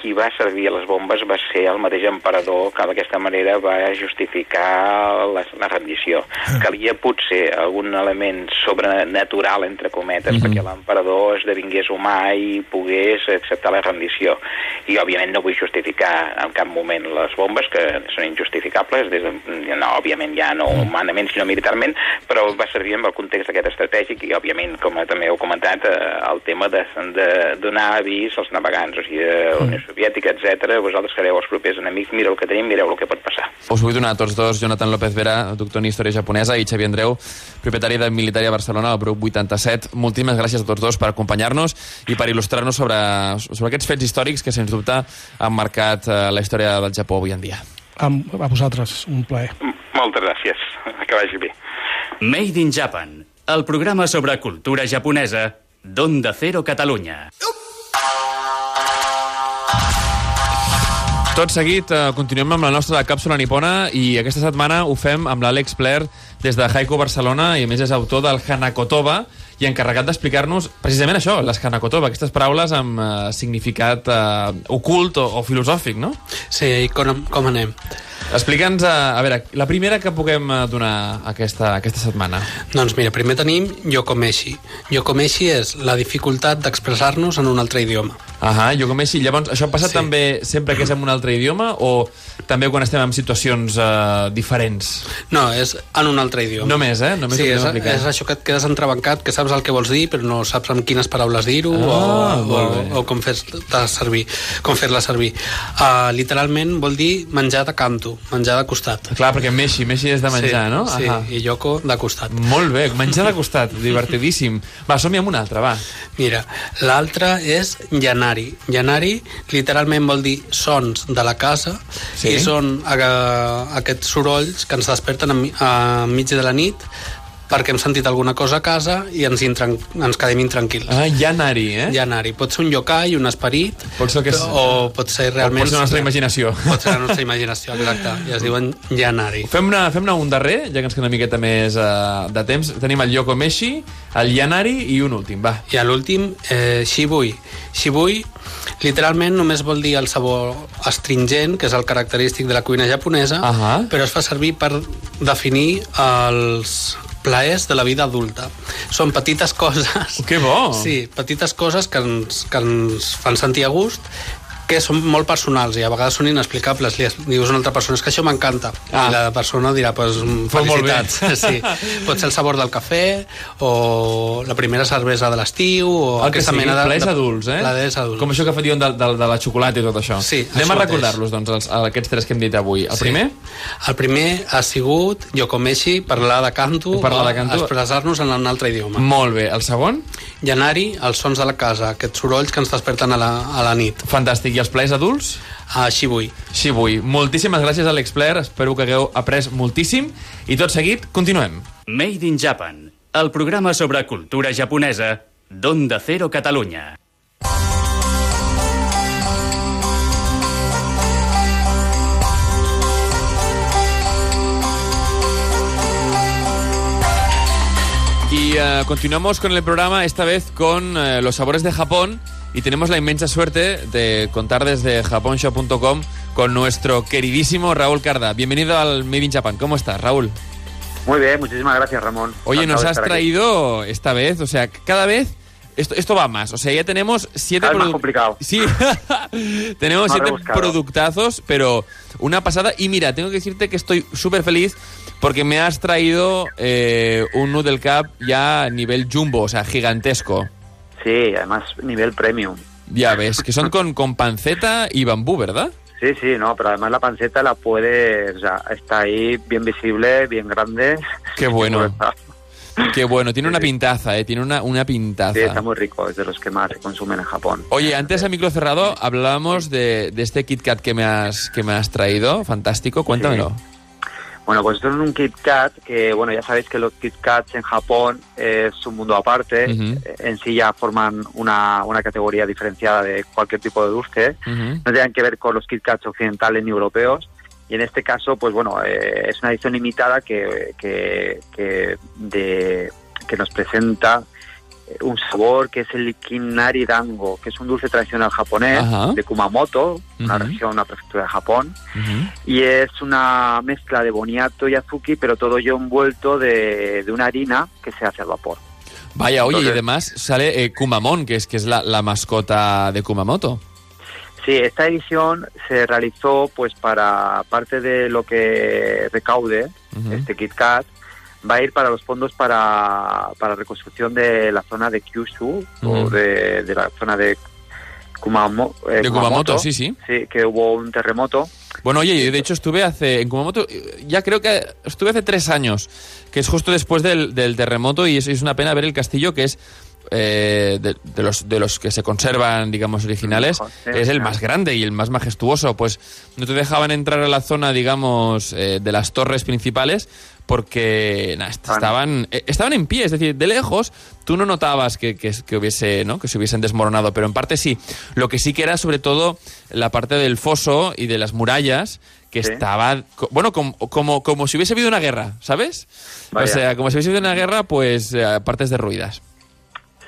qui va servir a les bombes va ser el mateix emperador que d'aquesta manera va justificar la, la rendició. Ah. Calia potser algun element sobrenatural, entre cometes, uh mhm. -huh. perquè l'emperador esdevingués humà i pogués acceptar la rendició. I òbviament no vull justificar en cap moment les bombes, que són injustificables, responsables, des de, no, òbviament ja no humanament sinó militarment, però va servir en el context aquest estratègic i òbviament, com també heu comentat, eh, el tema de, de donar avís als navegants, o sigui, de la Unió Soviètica, etc. vosaltres sereu els propers enemics, mireu el que tenim, mireu el que pot passar. Us vull donar a tots dos, Jonathan López Vera, doctor en Història Japonesa, i Xavier Andreu, propietari de Militària Barcelona, al grup 87. Moltíssimes gràcies a tots dos per acompanyar-nos i per il·lustrar-nos sobre, sobre aquests fets històrics que, sens dubte, han marcat eh, la història del Japó avui en dia. A, a vosaltres, un plaer. Moltes gràcies. Que vagi bé. Made in Japan, el programa sobre cultura japonesa d'Onda Cero Catalunya. Tot seguit, eh, continuem amb la nostra càpsula nipona i aquesta setmana ho fem amb l'Àlex Pler des de Haiku Barcelona i a més és autor del Hanakotoba, i encarregat d'explicar-nos precisament això, l'escanacotova, aquestes paraules amb uh, significat uh, ocult o, o filosòfic, no? Sí, i com, com anem? Explica'ns, a, eh, a veure, la primera que puguem donar aquesta, aquesta setmana. Doncs mira, primer tenim Yokomeshi. Yokomeshi és la dificultat d'expressar-nos en un altre idioma. Ahà, Yokomeshi. Llavors, això passa sí. també sempre que és en un altre idioma o també quan estem en situacions uh, diferents? No, és en un altre idioma. Només, eh? Només sí, és, és això que et quedes entrebancat, que saps el que vols dir, però no saps amb quines paraules dir-ho Ah, o, o, o com fer-la servir. Com fer-la servir. Uh, literalment vol dir menjar de canto, menjar de costat. Clar, perquè Messi, Messi és de menjar, sí, no? Sí, Ahà. i Yoko de costat. Molt bé, menjar de costat, divertidíssim. Va, som-hi amb una altra, va. Mira, l'altre és llanari. Llanari literalment vol dir sons de la casa Sí. i són eh, aquests sorolls que ens desperten a, a mig de la nit perquè hem sentit alguna cosa a casa i ens, intran ens quedem intranquils. Ah, Yanari, eh? Llanari. Pot ser un yokai, un esperit, Pot ser que és- o pot ser realment... pot ser la nostra imaginació. Pot ser la nostra imaginació, exacte. I es diuen llanari. Fem-ne fem un darrer, ja que ens queda una miqueta més uh, de temps. Tenim el Yoko Meshi, el Yanari i un últim, va. I l'últim, eh, shibui. Shibui literalment només vol dir el sabor astringent, que és el característic de la cuina japonesa, Ahà. però es fa servir per definir els plaers de la vida adulta. Són petites coses... Que bo! Sí, petites coses que ens, que ens fan sentir a gust que són molt personals i a vegades són inexplicables. Li dius a una altra persona, és que això m'encanta. Ah. I la persona dirà, pues, Pues felicitats. Sí. Pot ser el sabor del cafè, o la primera cervesa de l'estiu, o El que aquesta sigui, mena de... plaers adults, eh? Plaers adults. Com això que diuen de, de, de la xocolata i tot això. Sí, Anem això a recordar-los, doncs, els, aquests tres que hem dit avui. El Sí. primer? El primer ha sigut Yokomeshi, parlar de canto, Parlar de canto. expressar-nos en un altre idioma. Molt bé. El segon? Llanari, els sons de la casa, aquests sorolls que ens desperten a la, a la nit. Fantàstic. I els plaers adults? A Shibui. Shibui. Moltíssimes gràcies a l'Expler, espero que hagueu après moltíssim. I tot seguit, continuem. Made in Japan, el programa sobre cultura japonesa d'Onda Cero Catalunya. Y eh, continuamos con el programa, esta vez con eh, los sabores de Japón. Y tenemos la inmensa suerte de contar desde japonshop.com con nuestro queridísimo Raúl Carda. Bienvenido al Made in Japan. ¿Cómo estás, Raúl? Muy bien, muchísimas gracias, Ramón. Oye, Encantado nos has aquí. traído esta vez, o sea, cada vez esto, esto va más. O sea, ya tenemos siete Cada vez más produ- complicado. Sí, tenemos Más siete rebuscado. productazos, pero una pasada. Y mira, tengo que decirte que estoy súper feliz porque me has traído eh, un Noodle Cup ya a nivel jumbo, o sea, gigantesco. Sí, además nivel premium. Ya ves, que son con, con panceta y bambú, ¿verdad? Sí, sí, no, pero además la panceta la puede, o sea, está ahí bien visible, bien grande. Qué bueno. Qué bueno, tiene una Sí. pintaza, ¿eh? Tiene una, una Sí, pintaza. está muy rico, es de los que más se consumen en Japón. Oye, antes a micro cerrado hablábamos de, de este Kit Kat que me has, que me has traído. Fantástico, cuéntamelo. Bueno, pues esto es un Kit Kat que, bueno, ya sabéis que los Kit Kats en Japón es un mundo aparte. En sí ya forman una, una categoría diferenciada de cualquier tipo de dulce. Ujú. no tienen que ver con los Kit Kats occidentales ni europeos. Y en este caso, pues bueno, eh, es una edición limitada que, que, que, de- que nos presenta un sabor que es el Kinari Dango, que es un dulce tradicional japonés Ajá. de Kumamoto, una región, una prefectura de Japón. Y es una mezcla de boniato y azuki, pero todo ello envuelto de, de una harina que se hace al vapor. Vaya, oye, y Entonces- además sale eh, Kumamon, que es, que es la, la mascota de Kumamoto. Sí, esta edición se realizó pues para parte de lo que recaude este Kit Kat va a ir para los fondos para, para reconstrucción de la zona de Kyushu o de, de la zona de Kumamo- eh, De Kumamoto, sí, sí. Sí, que hubo un terremoto. Bueno, oye, de hecho estuve hace, en Kumamoto, ya creo que estuve hace tres años, que es justo después del, del terremoto y es, es una pena ver el castillo que es eh, de, de los, de los que se conservan, digamos, originales, es el más grande y el más majestuoso. Pues no te dejaban entrar a la zona, digamos, eh, de las torres principales porque nah, est- estaban, eh, estaban en pie, es decir, de lejos tú no notabas que, que, que hubiese, ¿no? que se hubiesen desmoronado, pero en parte sí. Lo que sí que era sobre todo la parte del foso y de las murallas que Sí. estaba, bueno, como, como, como si hubiese habido una guerra, ¿sabes? Vaya. O sea, como si hubiese habido una guerra, pues eh, partes derruidas.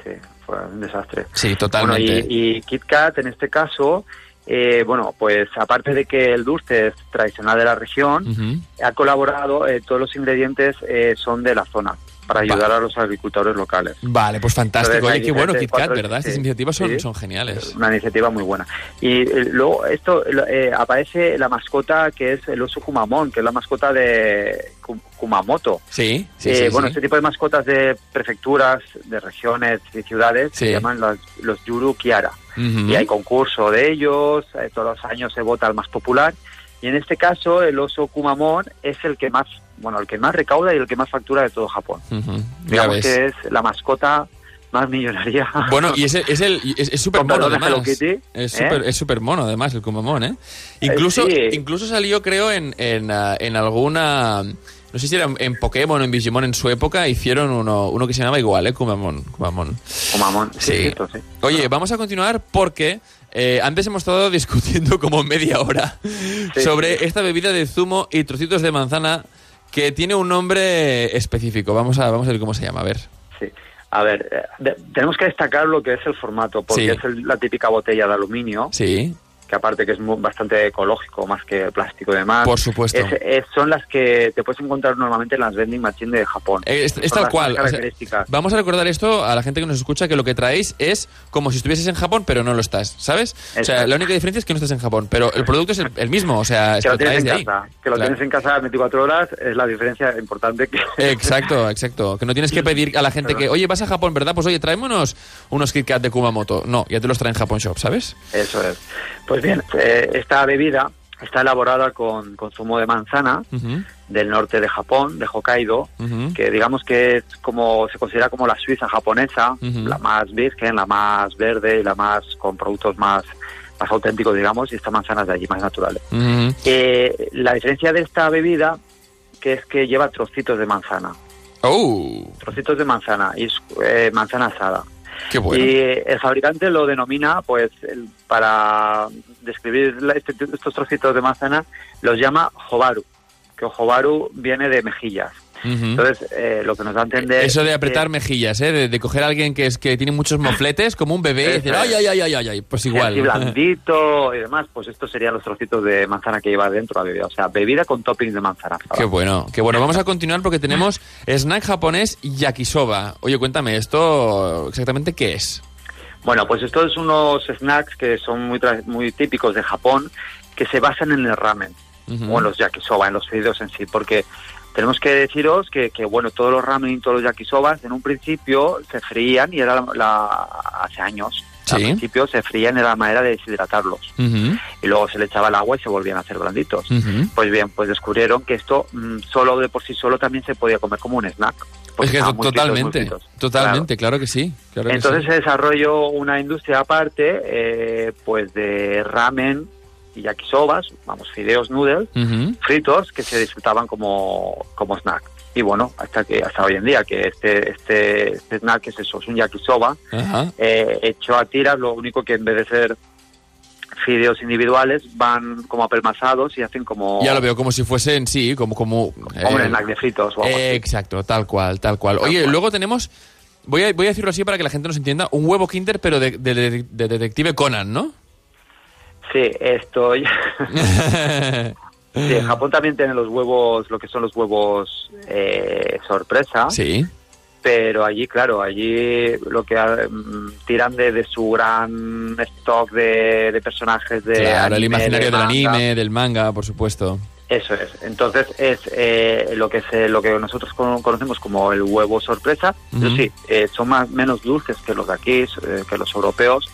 Sí, fue un desastre. Sí, totalmente. Bueno, y, y Kit Kat en este caso, eh, bueno, pues aparte de que el dulce es tradicional de la región, ha colaborado, eh, todos los ingredientes eh, son de la zona. Para ayudar a los agricultores locales. Vale, pues fantástico. Oye, qué bueno, KitKat, ¿verdad? Estas iniciativas son, sí. son geniales. Una iniciativa muy buena. Y eh, luego esto eh, aparece la mascota que es el oso Kumamon, que es la mascota de Ku- Kumamoto. Sí, sí, Eh, sí, bueno, este tipo de mascotas de prefecturas, de regiones y ciudades se llaman los, los Yuru Kiara. Y hay concurso de ellos, todos los años se vota el más popular. Y en este caso, el oso Kumamon es el que más, bueno, el que más recauda y el que más factura de todo Japón. Ujú. Ya Digamos ves. que es la mascota más millonaria. Bueno, y es es el es, es súper Con mono además. Hello Kitty, Es ¿eh? súper es súper mono además el Kumamon, ¿eh? Incluso sí. incluso salió creo en en, ah, en alguna no sé si era en Pokémon o en Digimon en su época hicieron uno uno que se llamaba igual, ¿eh? Kumamon, Kumamon. Kumamon, sí, sí. Oye, vamos a continuar porque eh, antes hemos estado discutiendo como media hora sobre esta bebida de zumo y trocitos de manzana que tiene un nombre específico. Vamos a, vamos a ver cómo se llama, a ver. Sí. A ver, eh, de- tenemos que destacar lo que es el formato, porque Sí. es el- la típica botella de aluminio, Sí, que aparte que es bastante ecológico, más que plástico y demás. por supuesto. Es- es- son las que te puedes encontrar normalmente en las vending machines de Japón. Eh, es, es tal cual. o sea, vamos a recordar esto a la gente que nos escucha, que lo que traéis es como si estuvieses en Japón, pero no lo estás, ¿sabes? O sea, la única diferencia es que no estás en Japón, pero el producto es el, el mismo, o sea, es que que lo traes en de ahí. casa, que lo Claro. tienes en casa 24 horas, es la diferencia importante que... Exacto, exacto. Que no tienes que pedir a la gente que, oye, vas a Japón, ¿verdad? Pues oye, tráeme unos, unos Kit Kat de Kumamoto. No, ya te los traen Japón Shop, ¿sabes? Eso es. Pues bien, eh, esta bebida está elaborada con, con zumo de manzana del norte de Japón, de Hokkaido, que digamos que es como se considera como la Suiza japonesa, la más virgen, la más verde y la más con productos más más auténticos, digamos, y esta manzana es de allí, más naturales. Eh, la diferencia de esta bebida que es que lleva trocitos de manzana, Oh, trocitos de manzana y es eh, manzana asada. Y el fabricante lo denomina, pues, para describir este- estos trocitos de manzana, los llama jobaru, que jobaru viene de mejillas. Entonces, eh, lo que nos da a entender... Eso de apretar que mejillas, ¿eh? De, de coger a alguien que es que tiene muchos mofletes, como un bebé, y decir, ay, ay, ay, ay, ay, ay, pues es igual. así blandito y demás, pues estos serían los trocitos de manzana que lleva dentro la bebida. O sea, bebida con toppings de manzana. Qué bueno, qué bueno. Vamos a continuar porque tenemos snack japonés yakisoba. Oye, cuéntame, ¿esto exactamente qué es? Bueno, pues estos son unos snacks que son muy, muy típicos de Japón, que se basan en el ramen. O en los yakisoba, en los fideos en sí, porque tenemos que deciros que, que, bueno, todos los ramen y todos los yakisobas en un principio se frían y era la, la- hace años. Al Sí. principio se frían era la manera de deshidratarlos y luego se le echaba el agua y se volvían a hacer blanditos. Pues bien, pues descubrieron que esto mm, solo de por sí solo también se podía comer como un snack. porque Es que muy fritos, totalmente, fritos. totalmente, claro. que sí. claro que Entonces sí. se desarrolló una industria aparte, eh, pues de ramen y yakisobas, vamos, fideos noodles, fritos que se disfrutaban como, como snack. Y bueno, hasta que hasta hoy en día, que este, este, este snack es eso, es un yakisoba eh, hecho a tiras, lo único que en vez de ser fideos individuales van como apelmazados y hacen como, Ya lo veo como si fuesen, sí, como... Como, como un eh, snack de fritos o algo así. Exacto, tal cual, tal cual. Oye, cual. luego tenemos, voy a, voy a decirlo así para que la gente nos entienda, un huevo Kinder pero de, de- de- de detective Conan, ¿no? Sí, esto ya- Sí, en Japón también tienen los huevos, lo que son los huevos eh, sorpresa, sí. pero allí, claro, allí lo que mm, tiran de, de su gran stock de, de personajes de Claro, el imaginario de del anime, del manga, por supuesto. Eso es. Entonces es eh, lo que se, lo que nosotros cono- conocemos como el huevo sorpresa. Sí, eh, son más menos dulces que los de aquí, eh, que los europeos.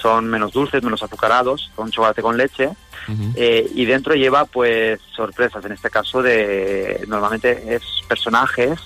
Son menos dulces, menos azucarados, con chocolate con leche. Eh, y dentro lleva pues sorpresas, en este caso de normalmente es personajes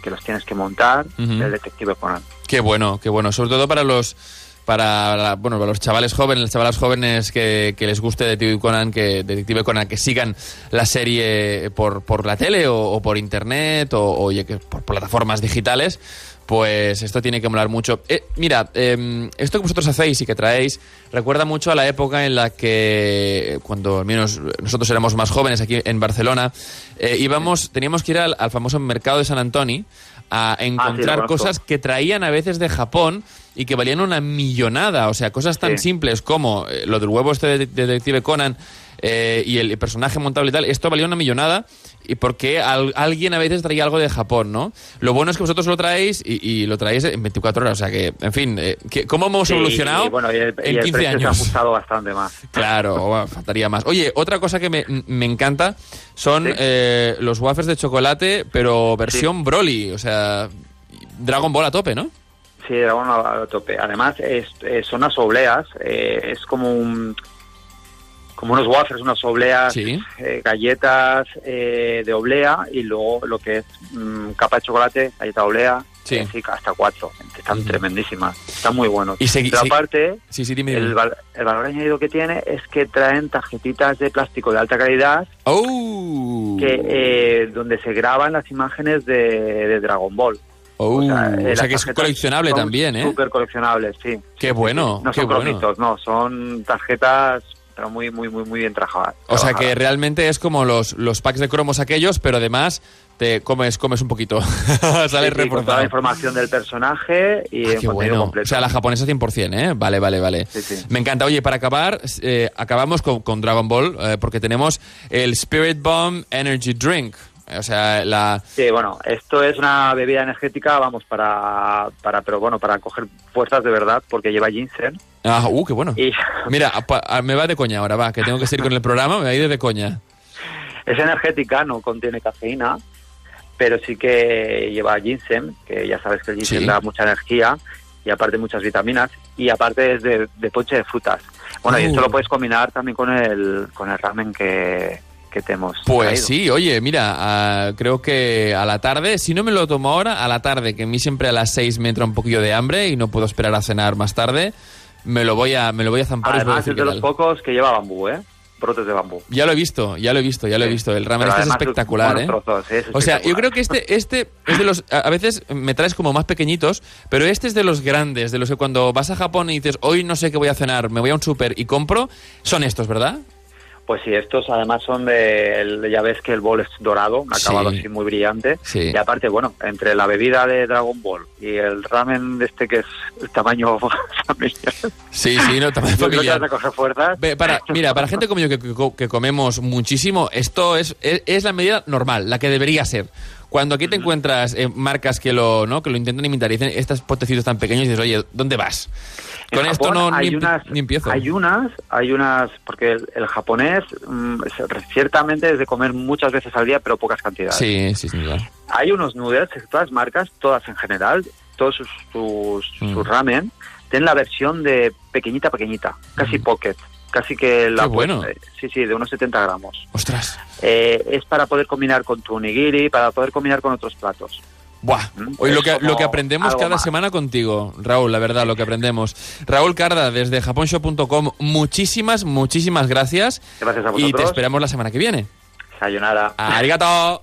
que los tienes que montar Ujú. del detective Conan. Qué bueno, qué bueno. Sobre todo para los para la- bueno para los chavales jóvenes, las chavalas jóvenes que, que les guste Detective Conan, que Detective Conan, que sigan la serie por, por la tele o, o por internet o, por plataformas digitales. Pues esto tiene que molar mucho. Eh, mira, eh, esto que vosotros hacéis y que traéis recuerda mucho a la época en la que, cuando al menos nosotros éramos más jóvenes aquí en Barcelona, eh, íbamos, teníamos que ir al, al famoso mercado de San Antoni a encontrar conozco. cosas que traían a veces de Japón y que valían una millonada. O sea, cosas tan Sí. simples como eh, lo del huevo este de de Detective Conan. Eh, y el personaje montable y tal, esto valía una millonada y porque al- alguien a veces traía algo de Japón, ¿no? Lo bueno es que vosotros lo traéis y, y lo traéis en 24 horas, o sea que, en fin, eh, que- ¿cómo hemos Sí, evolucionado y bueno, y el, en y el 15 precio se ha años? ajustado bastante más. Claro, bueno, faltaría más. Oye, otra cosa que me, me encanta son Sí. eh, los wafers de chocolate, pero versión Broly, o sea, Dragon Ball a tope, ¿no? Sí, Dragón a, a tope. Además, es, eh, son unas obleas, eh, es como un como unos wafers, unas obleas, Sí. eh, galletas eh, de oblea y luego lo que es mm, capa de chocolate, galleta oblea, Sí. eh, hasta cuatro. Están Ujú. tremendísimas, están muy buenos. Y Pero sí. aparte, Sí, sí, dime. dime. el, val- el valor añadido que tiene es que traen tarjetitas de plástico de alta calidad ¡Oh! que eh, donde se graban las imágenes de, de Dragon Ball. Oh, O sea, o sea las que es coleccionable también, ¿eh? Súper coleccionables, sí. Qué bueno, No qué son bueno. cromitos, no, son tarjetas pero muy, muy, muy, muy bien trabajadas. O sea que realmente es como los, los packs de cromos aquellos, pero además te comes, comes un poquito. Sales Sí, toda la información del personaje y Ah, qué contenido bueno. completo. O sea, la japonesa 100%, ¿eh? Vale, vale, vale. Sí. Me encanta. Oye, para acabar, eh, acabamos con, con Dragon Ball, eh, porque tenemos el Spirit Bomb Energy Drink. O sea, la... Sí, bueno, esto es una bebida energética, vamos, para, para, pero bueno, para coger fuerzas de verdad, porque lleva ginseng Ah, uh, qué bueno. y Mira, me va de coña ahora, va, que tengo que seguir con el programa, me va a ir de coña. es energética, no contiene cafeína, pero sí que lleva ginseng, que ya sabes que el ginseng Sí. da mucha energía y aparte muchas vitaminas y aparte es de, de ponche de frutas. Bueno, y esto Uh. lo puedes combinar también con el, con el ramen que, que te hemos Pues traído. sí, oye, mira, ah, creo que a la tarde, si no me lo tomo ahora, a la tarde, que a mí siempre a las 6 me entra un poquillo de hambre y no puedo esperar a cenar más tarde, me lo voy a, me lo voy a zampar Además es de los tal. pocos que lleva bambú, ¿eh? Brotes de bambú. Ya lo he visto, ya lo he visto, ya lo he visto. El ramen este es espectacular, ¿eh? trozos, O sea, yo creo que este, este es de los. A a veces me traes como más pequeñitos, pero este es de los grandes, de los que cuando vas a Japón y dices, hoy no sé qué voy a cenar, me voy a un súper y compro, son estos, ¿verdad? Pues sí, estos además son de, ya ves que el bol es dorado, un acabado Sí. así muy brillante. Sí. Y aparte, bueno, entre la bebida de Dragon Ball y el ramen de este que es el tamaño familiar, Sí, sí, no, que familiar. coger fuerzas. Para, mira, para gente como yo que, que- que comemos muchísimo, esto es, es, es la medida normal, la que debería ser. Cuando aquí te encuentras eh, marcas que lo, ¿no? que lo intentan imitar y dicen estos potecitos tan pequeños y dices, oye, ¿dónde vas? En Con esto no ni, hay empi- unas, ni empiezo. Hay unas, hay unas, porque el, el japonés mm, ciertamente es de comer muchas veces al día, pero pocas cantidades. Sí, sí, duda. Hay unos noodles, todas marcas, todas en general, todos sus, sus, Mm. sus ramen, tienen la versión de pequeñita, pequeñita, casi pocket. Casi que la Mm. Qué bueno. eh, sí, sí, de unos 70 gramos. Ostras. Eh, es para poder combinar con tu onigiri, para poder combinar con otros platos. Buah. Mm, Hoy lo que, lo que aprendemos cada más. semana contigo, Raúl, la verdad, lo que aprendemos. Raúl Carda, desde japonshop.com, muchísimas, muchísimas gracias. Gracias a Y vosotros. te esperamos la semana que viene. Sayonara. Arigato!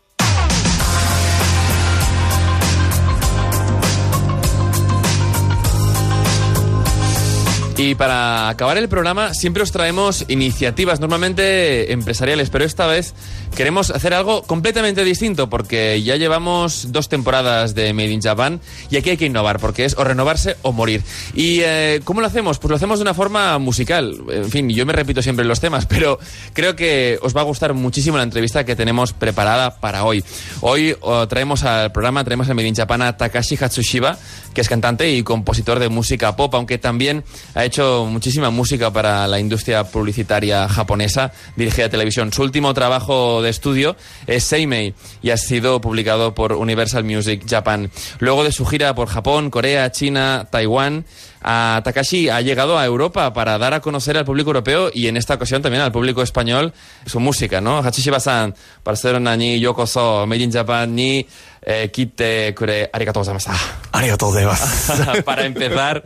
Y para acabar el programa, siempre os traemos iniciativas. Normalmente empresariales, pero esta vez queremos hacer algo completamente distinto porque ya llevamos dos temporadas de Made in Japan y aquí hay que innovar porque es o renovarse o morir. ¿Y eh, cómo lo hacemos? Pues lo hacemos de una forma musical. En fin, yo me repito siempre los temas, pero creo que os va a gustar muchísimo la entrevista que tenemos preparada para hoy. Hoy oh, traemos al programa, traemos a Made in Japan a Takashi Hatsushiba, que es cantante y compositor de música pop, aunque también ha hecho muchísima música para la industria publicitaria japonesa, dirigida a televisión. Su último trabajo de estudio es Seimei y ha sido publicado por Universal Music Japan. Luego de su gira por Japón, Corea, China, Taiwán, a Takashi ha llegado a Europa para dar a conocer al público europeo y en esta ocasión también al público español su música, ¿no? Hachishiba-san, Barcelona ni Yokoso, Made in Japan ni eh, Kite Kure, arigatou. Arigatou para empezar,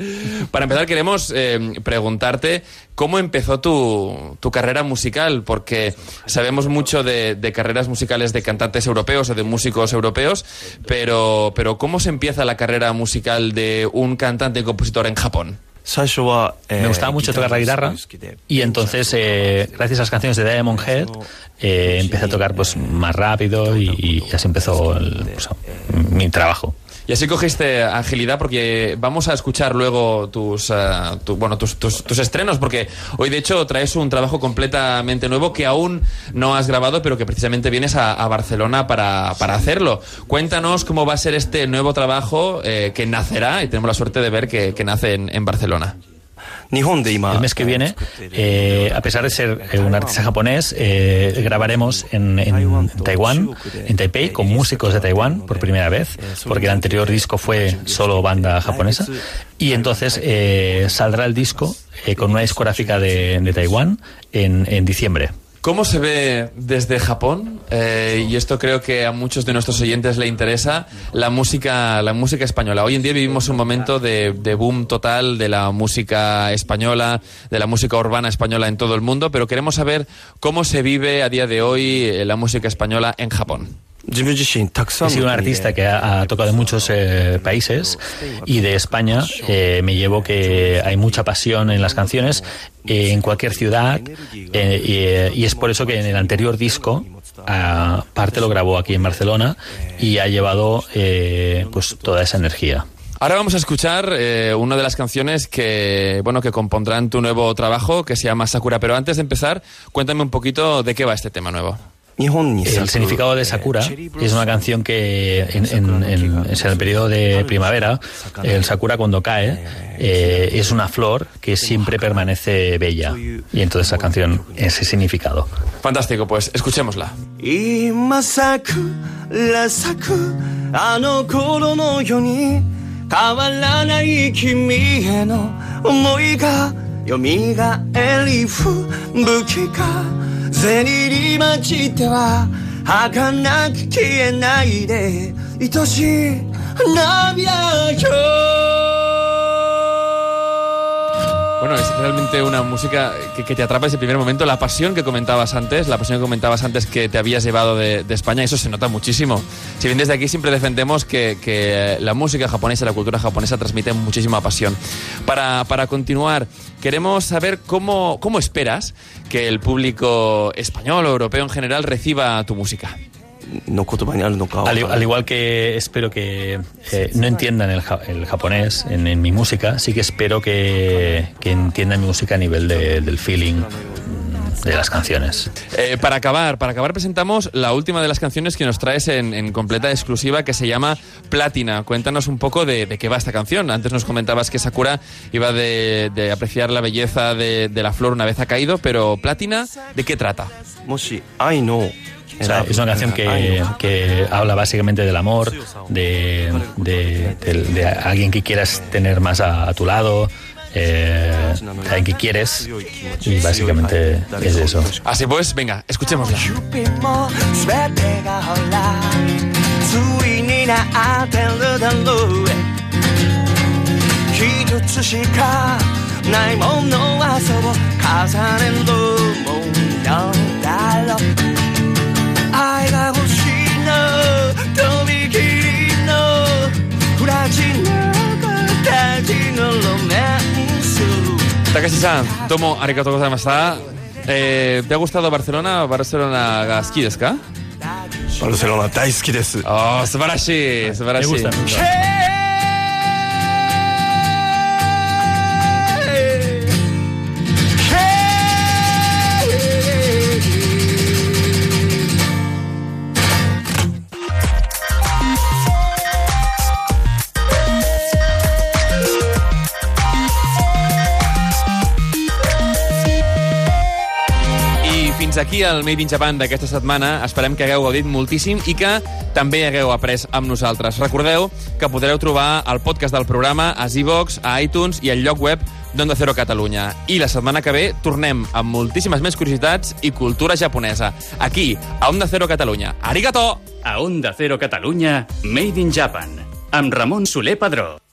para empezar queremos eh, preguntarte cómo empezó tu, tu carrera musical, porque sabemos mucho de, de carreras musicales de cantantes europeos o de músicos europeos, pero, pero ¿cómo se empieza la carrera musical de un cantante y compositor en Japón? Me gustaba mucho tocar la guitarra y entonces, eh, gracias a las canciones de Diamond Head, eh, empecé a tocar pues más rápido y, y así empezó el- pues, mi trabajo. Y así cogiste agilidad porque vamos a escuchar luego tus, eh, tu- bueno, tus, tus- tus estrenos, porque hoy de hecho traes un trabajo completamente nuevo que aún no has grabado, pero que precisamente vienes a, a Barcelona para, para hacerlo. Cuéntanos cómo va a ser este nuevo trabajo eh, que nacerá, y tenemos la suerte de ver que, que nace en, en Barcelona. El mes que viene, eh, a pesar de ser eh, un artista japonés, eh, grabaremos en, Taiwán, en Taipei, con músicos de Taiwán por primera vez, porque el anterior disco fue solo banda japonesa. Y entonces eh, saldrá el disco eh, con una discográfica de, de Taiwán en, en diciembre. ¿Cómo se ve desde Japón? Eh, y esto creo que a muchos de nuestros oyentes le interesa la música, la música española. Hoy en día vivimos un momento de, de boom total de la música española, de la música urbana española en todo el mundo, pero queremos saber cómo se vive a día de hoy eh, la música española en Japón. He sido un artista que ha, ha tocado en muchos eh, países y de España eh, me llevo que hay mucha pasión en las canciones eh, en cualquier ciudad eh, y, eh, y es por eso que en el anterior disco ah, parte lo grabó aquí en Barcelona y ha llevado eh, pues toda esa energía. Ahora vamos a escuchar eh, una de las canciones que, bueno, que compondrán tu nuevo trabajo, que se llama Sakura. Pero antes de empezar, cuéntame un poquito de qué va este tema nuevo. El significado de Sakura es una canción que en, en- en- es en el periodo de primavera, el Sakura cuando cae eh, es una flor que siempre permanece bella. Y entonces la canción ese significado. Fantástico, pues escuchémosla. 今咲くら咲くあの頃のように変わらない君への思いが蘇り吹き 銭に待ちては儚く消えないで愛しい涙よ Bueno, es realmente una música que, te atrapa desde el primer momento. La pasión que comentabas antes, la pasión que comentabas antes que te habías llevado de, de España, eso se nota muchísimo. Si bien desde aquí siempre defendemos que, que la música japonesa, la cultura japonesa transmite muchísima pasión. Para, para continuar, queremos saber cómo, cómo esperas que el público español o europeo en general reciba tu música. Al, i- al igual que espero que eh, no entiendan el, ja- el japonés en, en mi música, sí que espero que, que entiendan mi música a nivel de- del feeling de las canciones. Eh, para acabar, para acabar presentamos la última de las canciones que nos traes en, en completa exclusiva que se llama Plátina. Cuéntanos un poco de, de qué va esta canción. Antes nos comentabas que Sakura iba de, de apreciar la belleza de, de la flor una vez ha caído, pero Plátina, ¿de qué trata? O sea, es una canción que, que habla básicamente del amor, de, de, alguien que quieras tener más a, a tu lado, eh, alguien que quieres, y básicamente es eso. Así pues, venga, escuchémosla. Takashi-san, tomo arigato gozaimashita. Eh, ¿Te ha gustado Barcelona? Barcelona ga suki desu ka? Barcelona 大好きです。Oh, 素晴らしい、素晴らしい。Me fins aquí el Made in Japan d'aquesta setmana. Esperem que hagueu gaudit moltíssim i que també hagueu après amb nosaltres. Recordeu que podreu trobar el podcast del programa a Zivox, a iTunes i al lloc web d'Onda Cero Catalunya. I la setmana que ve tornem amb moltíssimes més curiositats i cultura japonesa. Aquí, a Onda Cero Catalunya. Arigato! A Onda Cero Catalunya, Made in Japan, amb Ramon Soler Padró.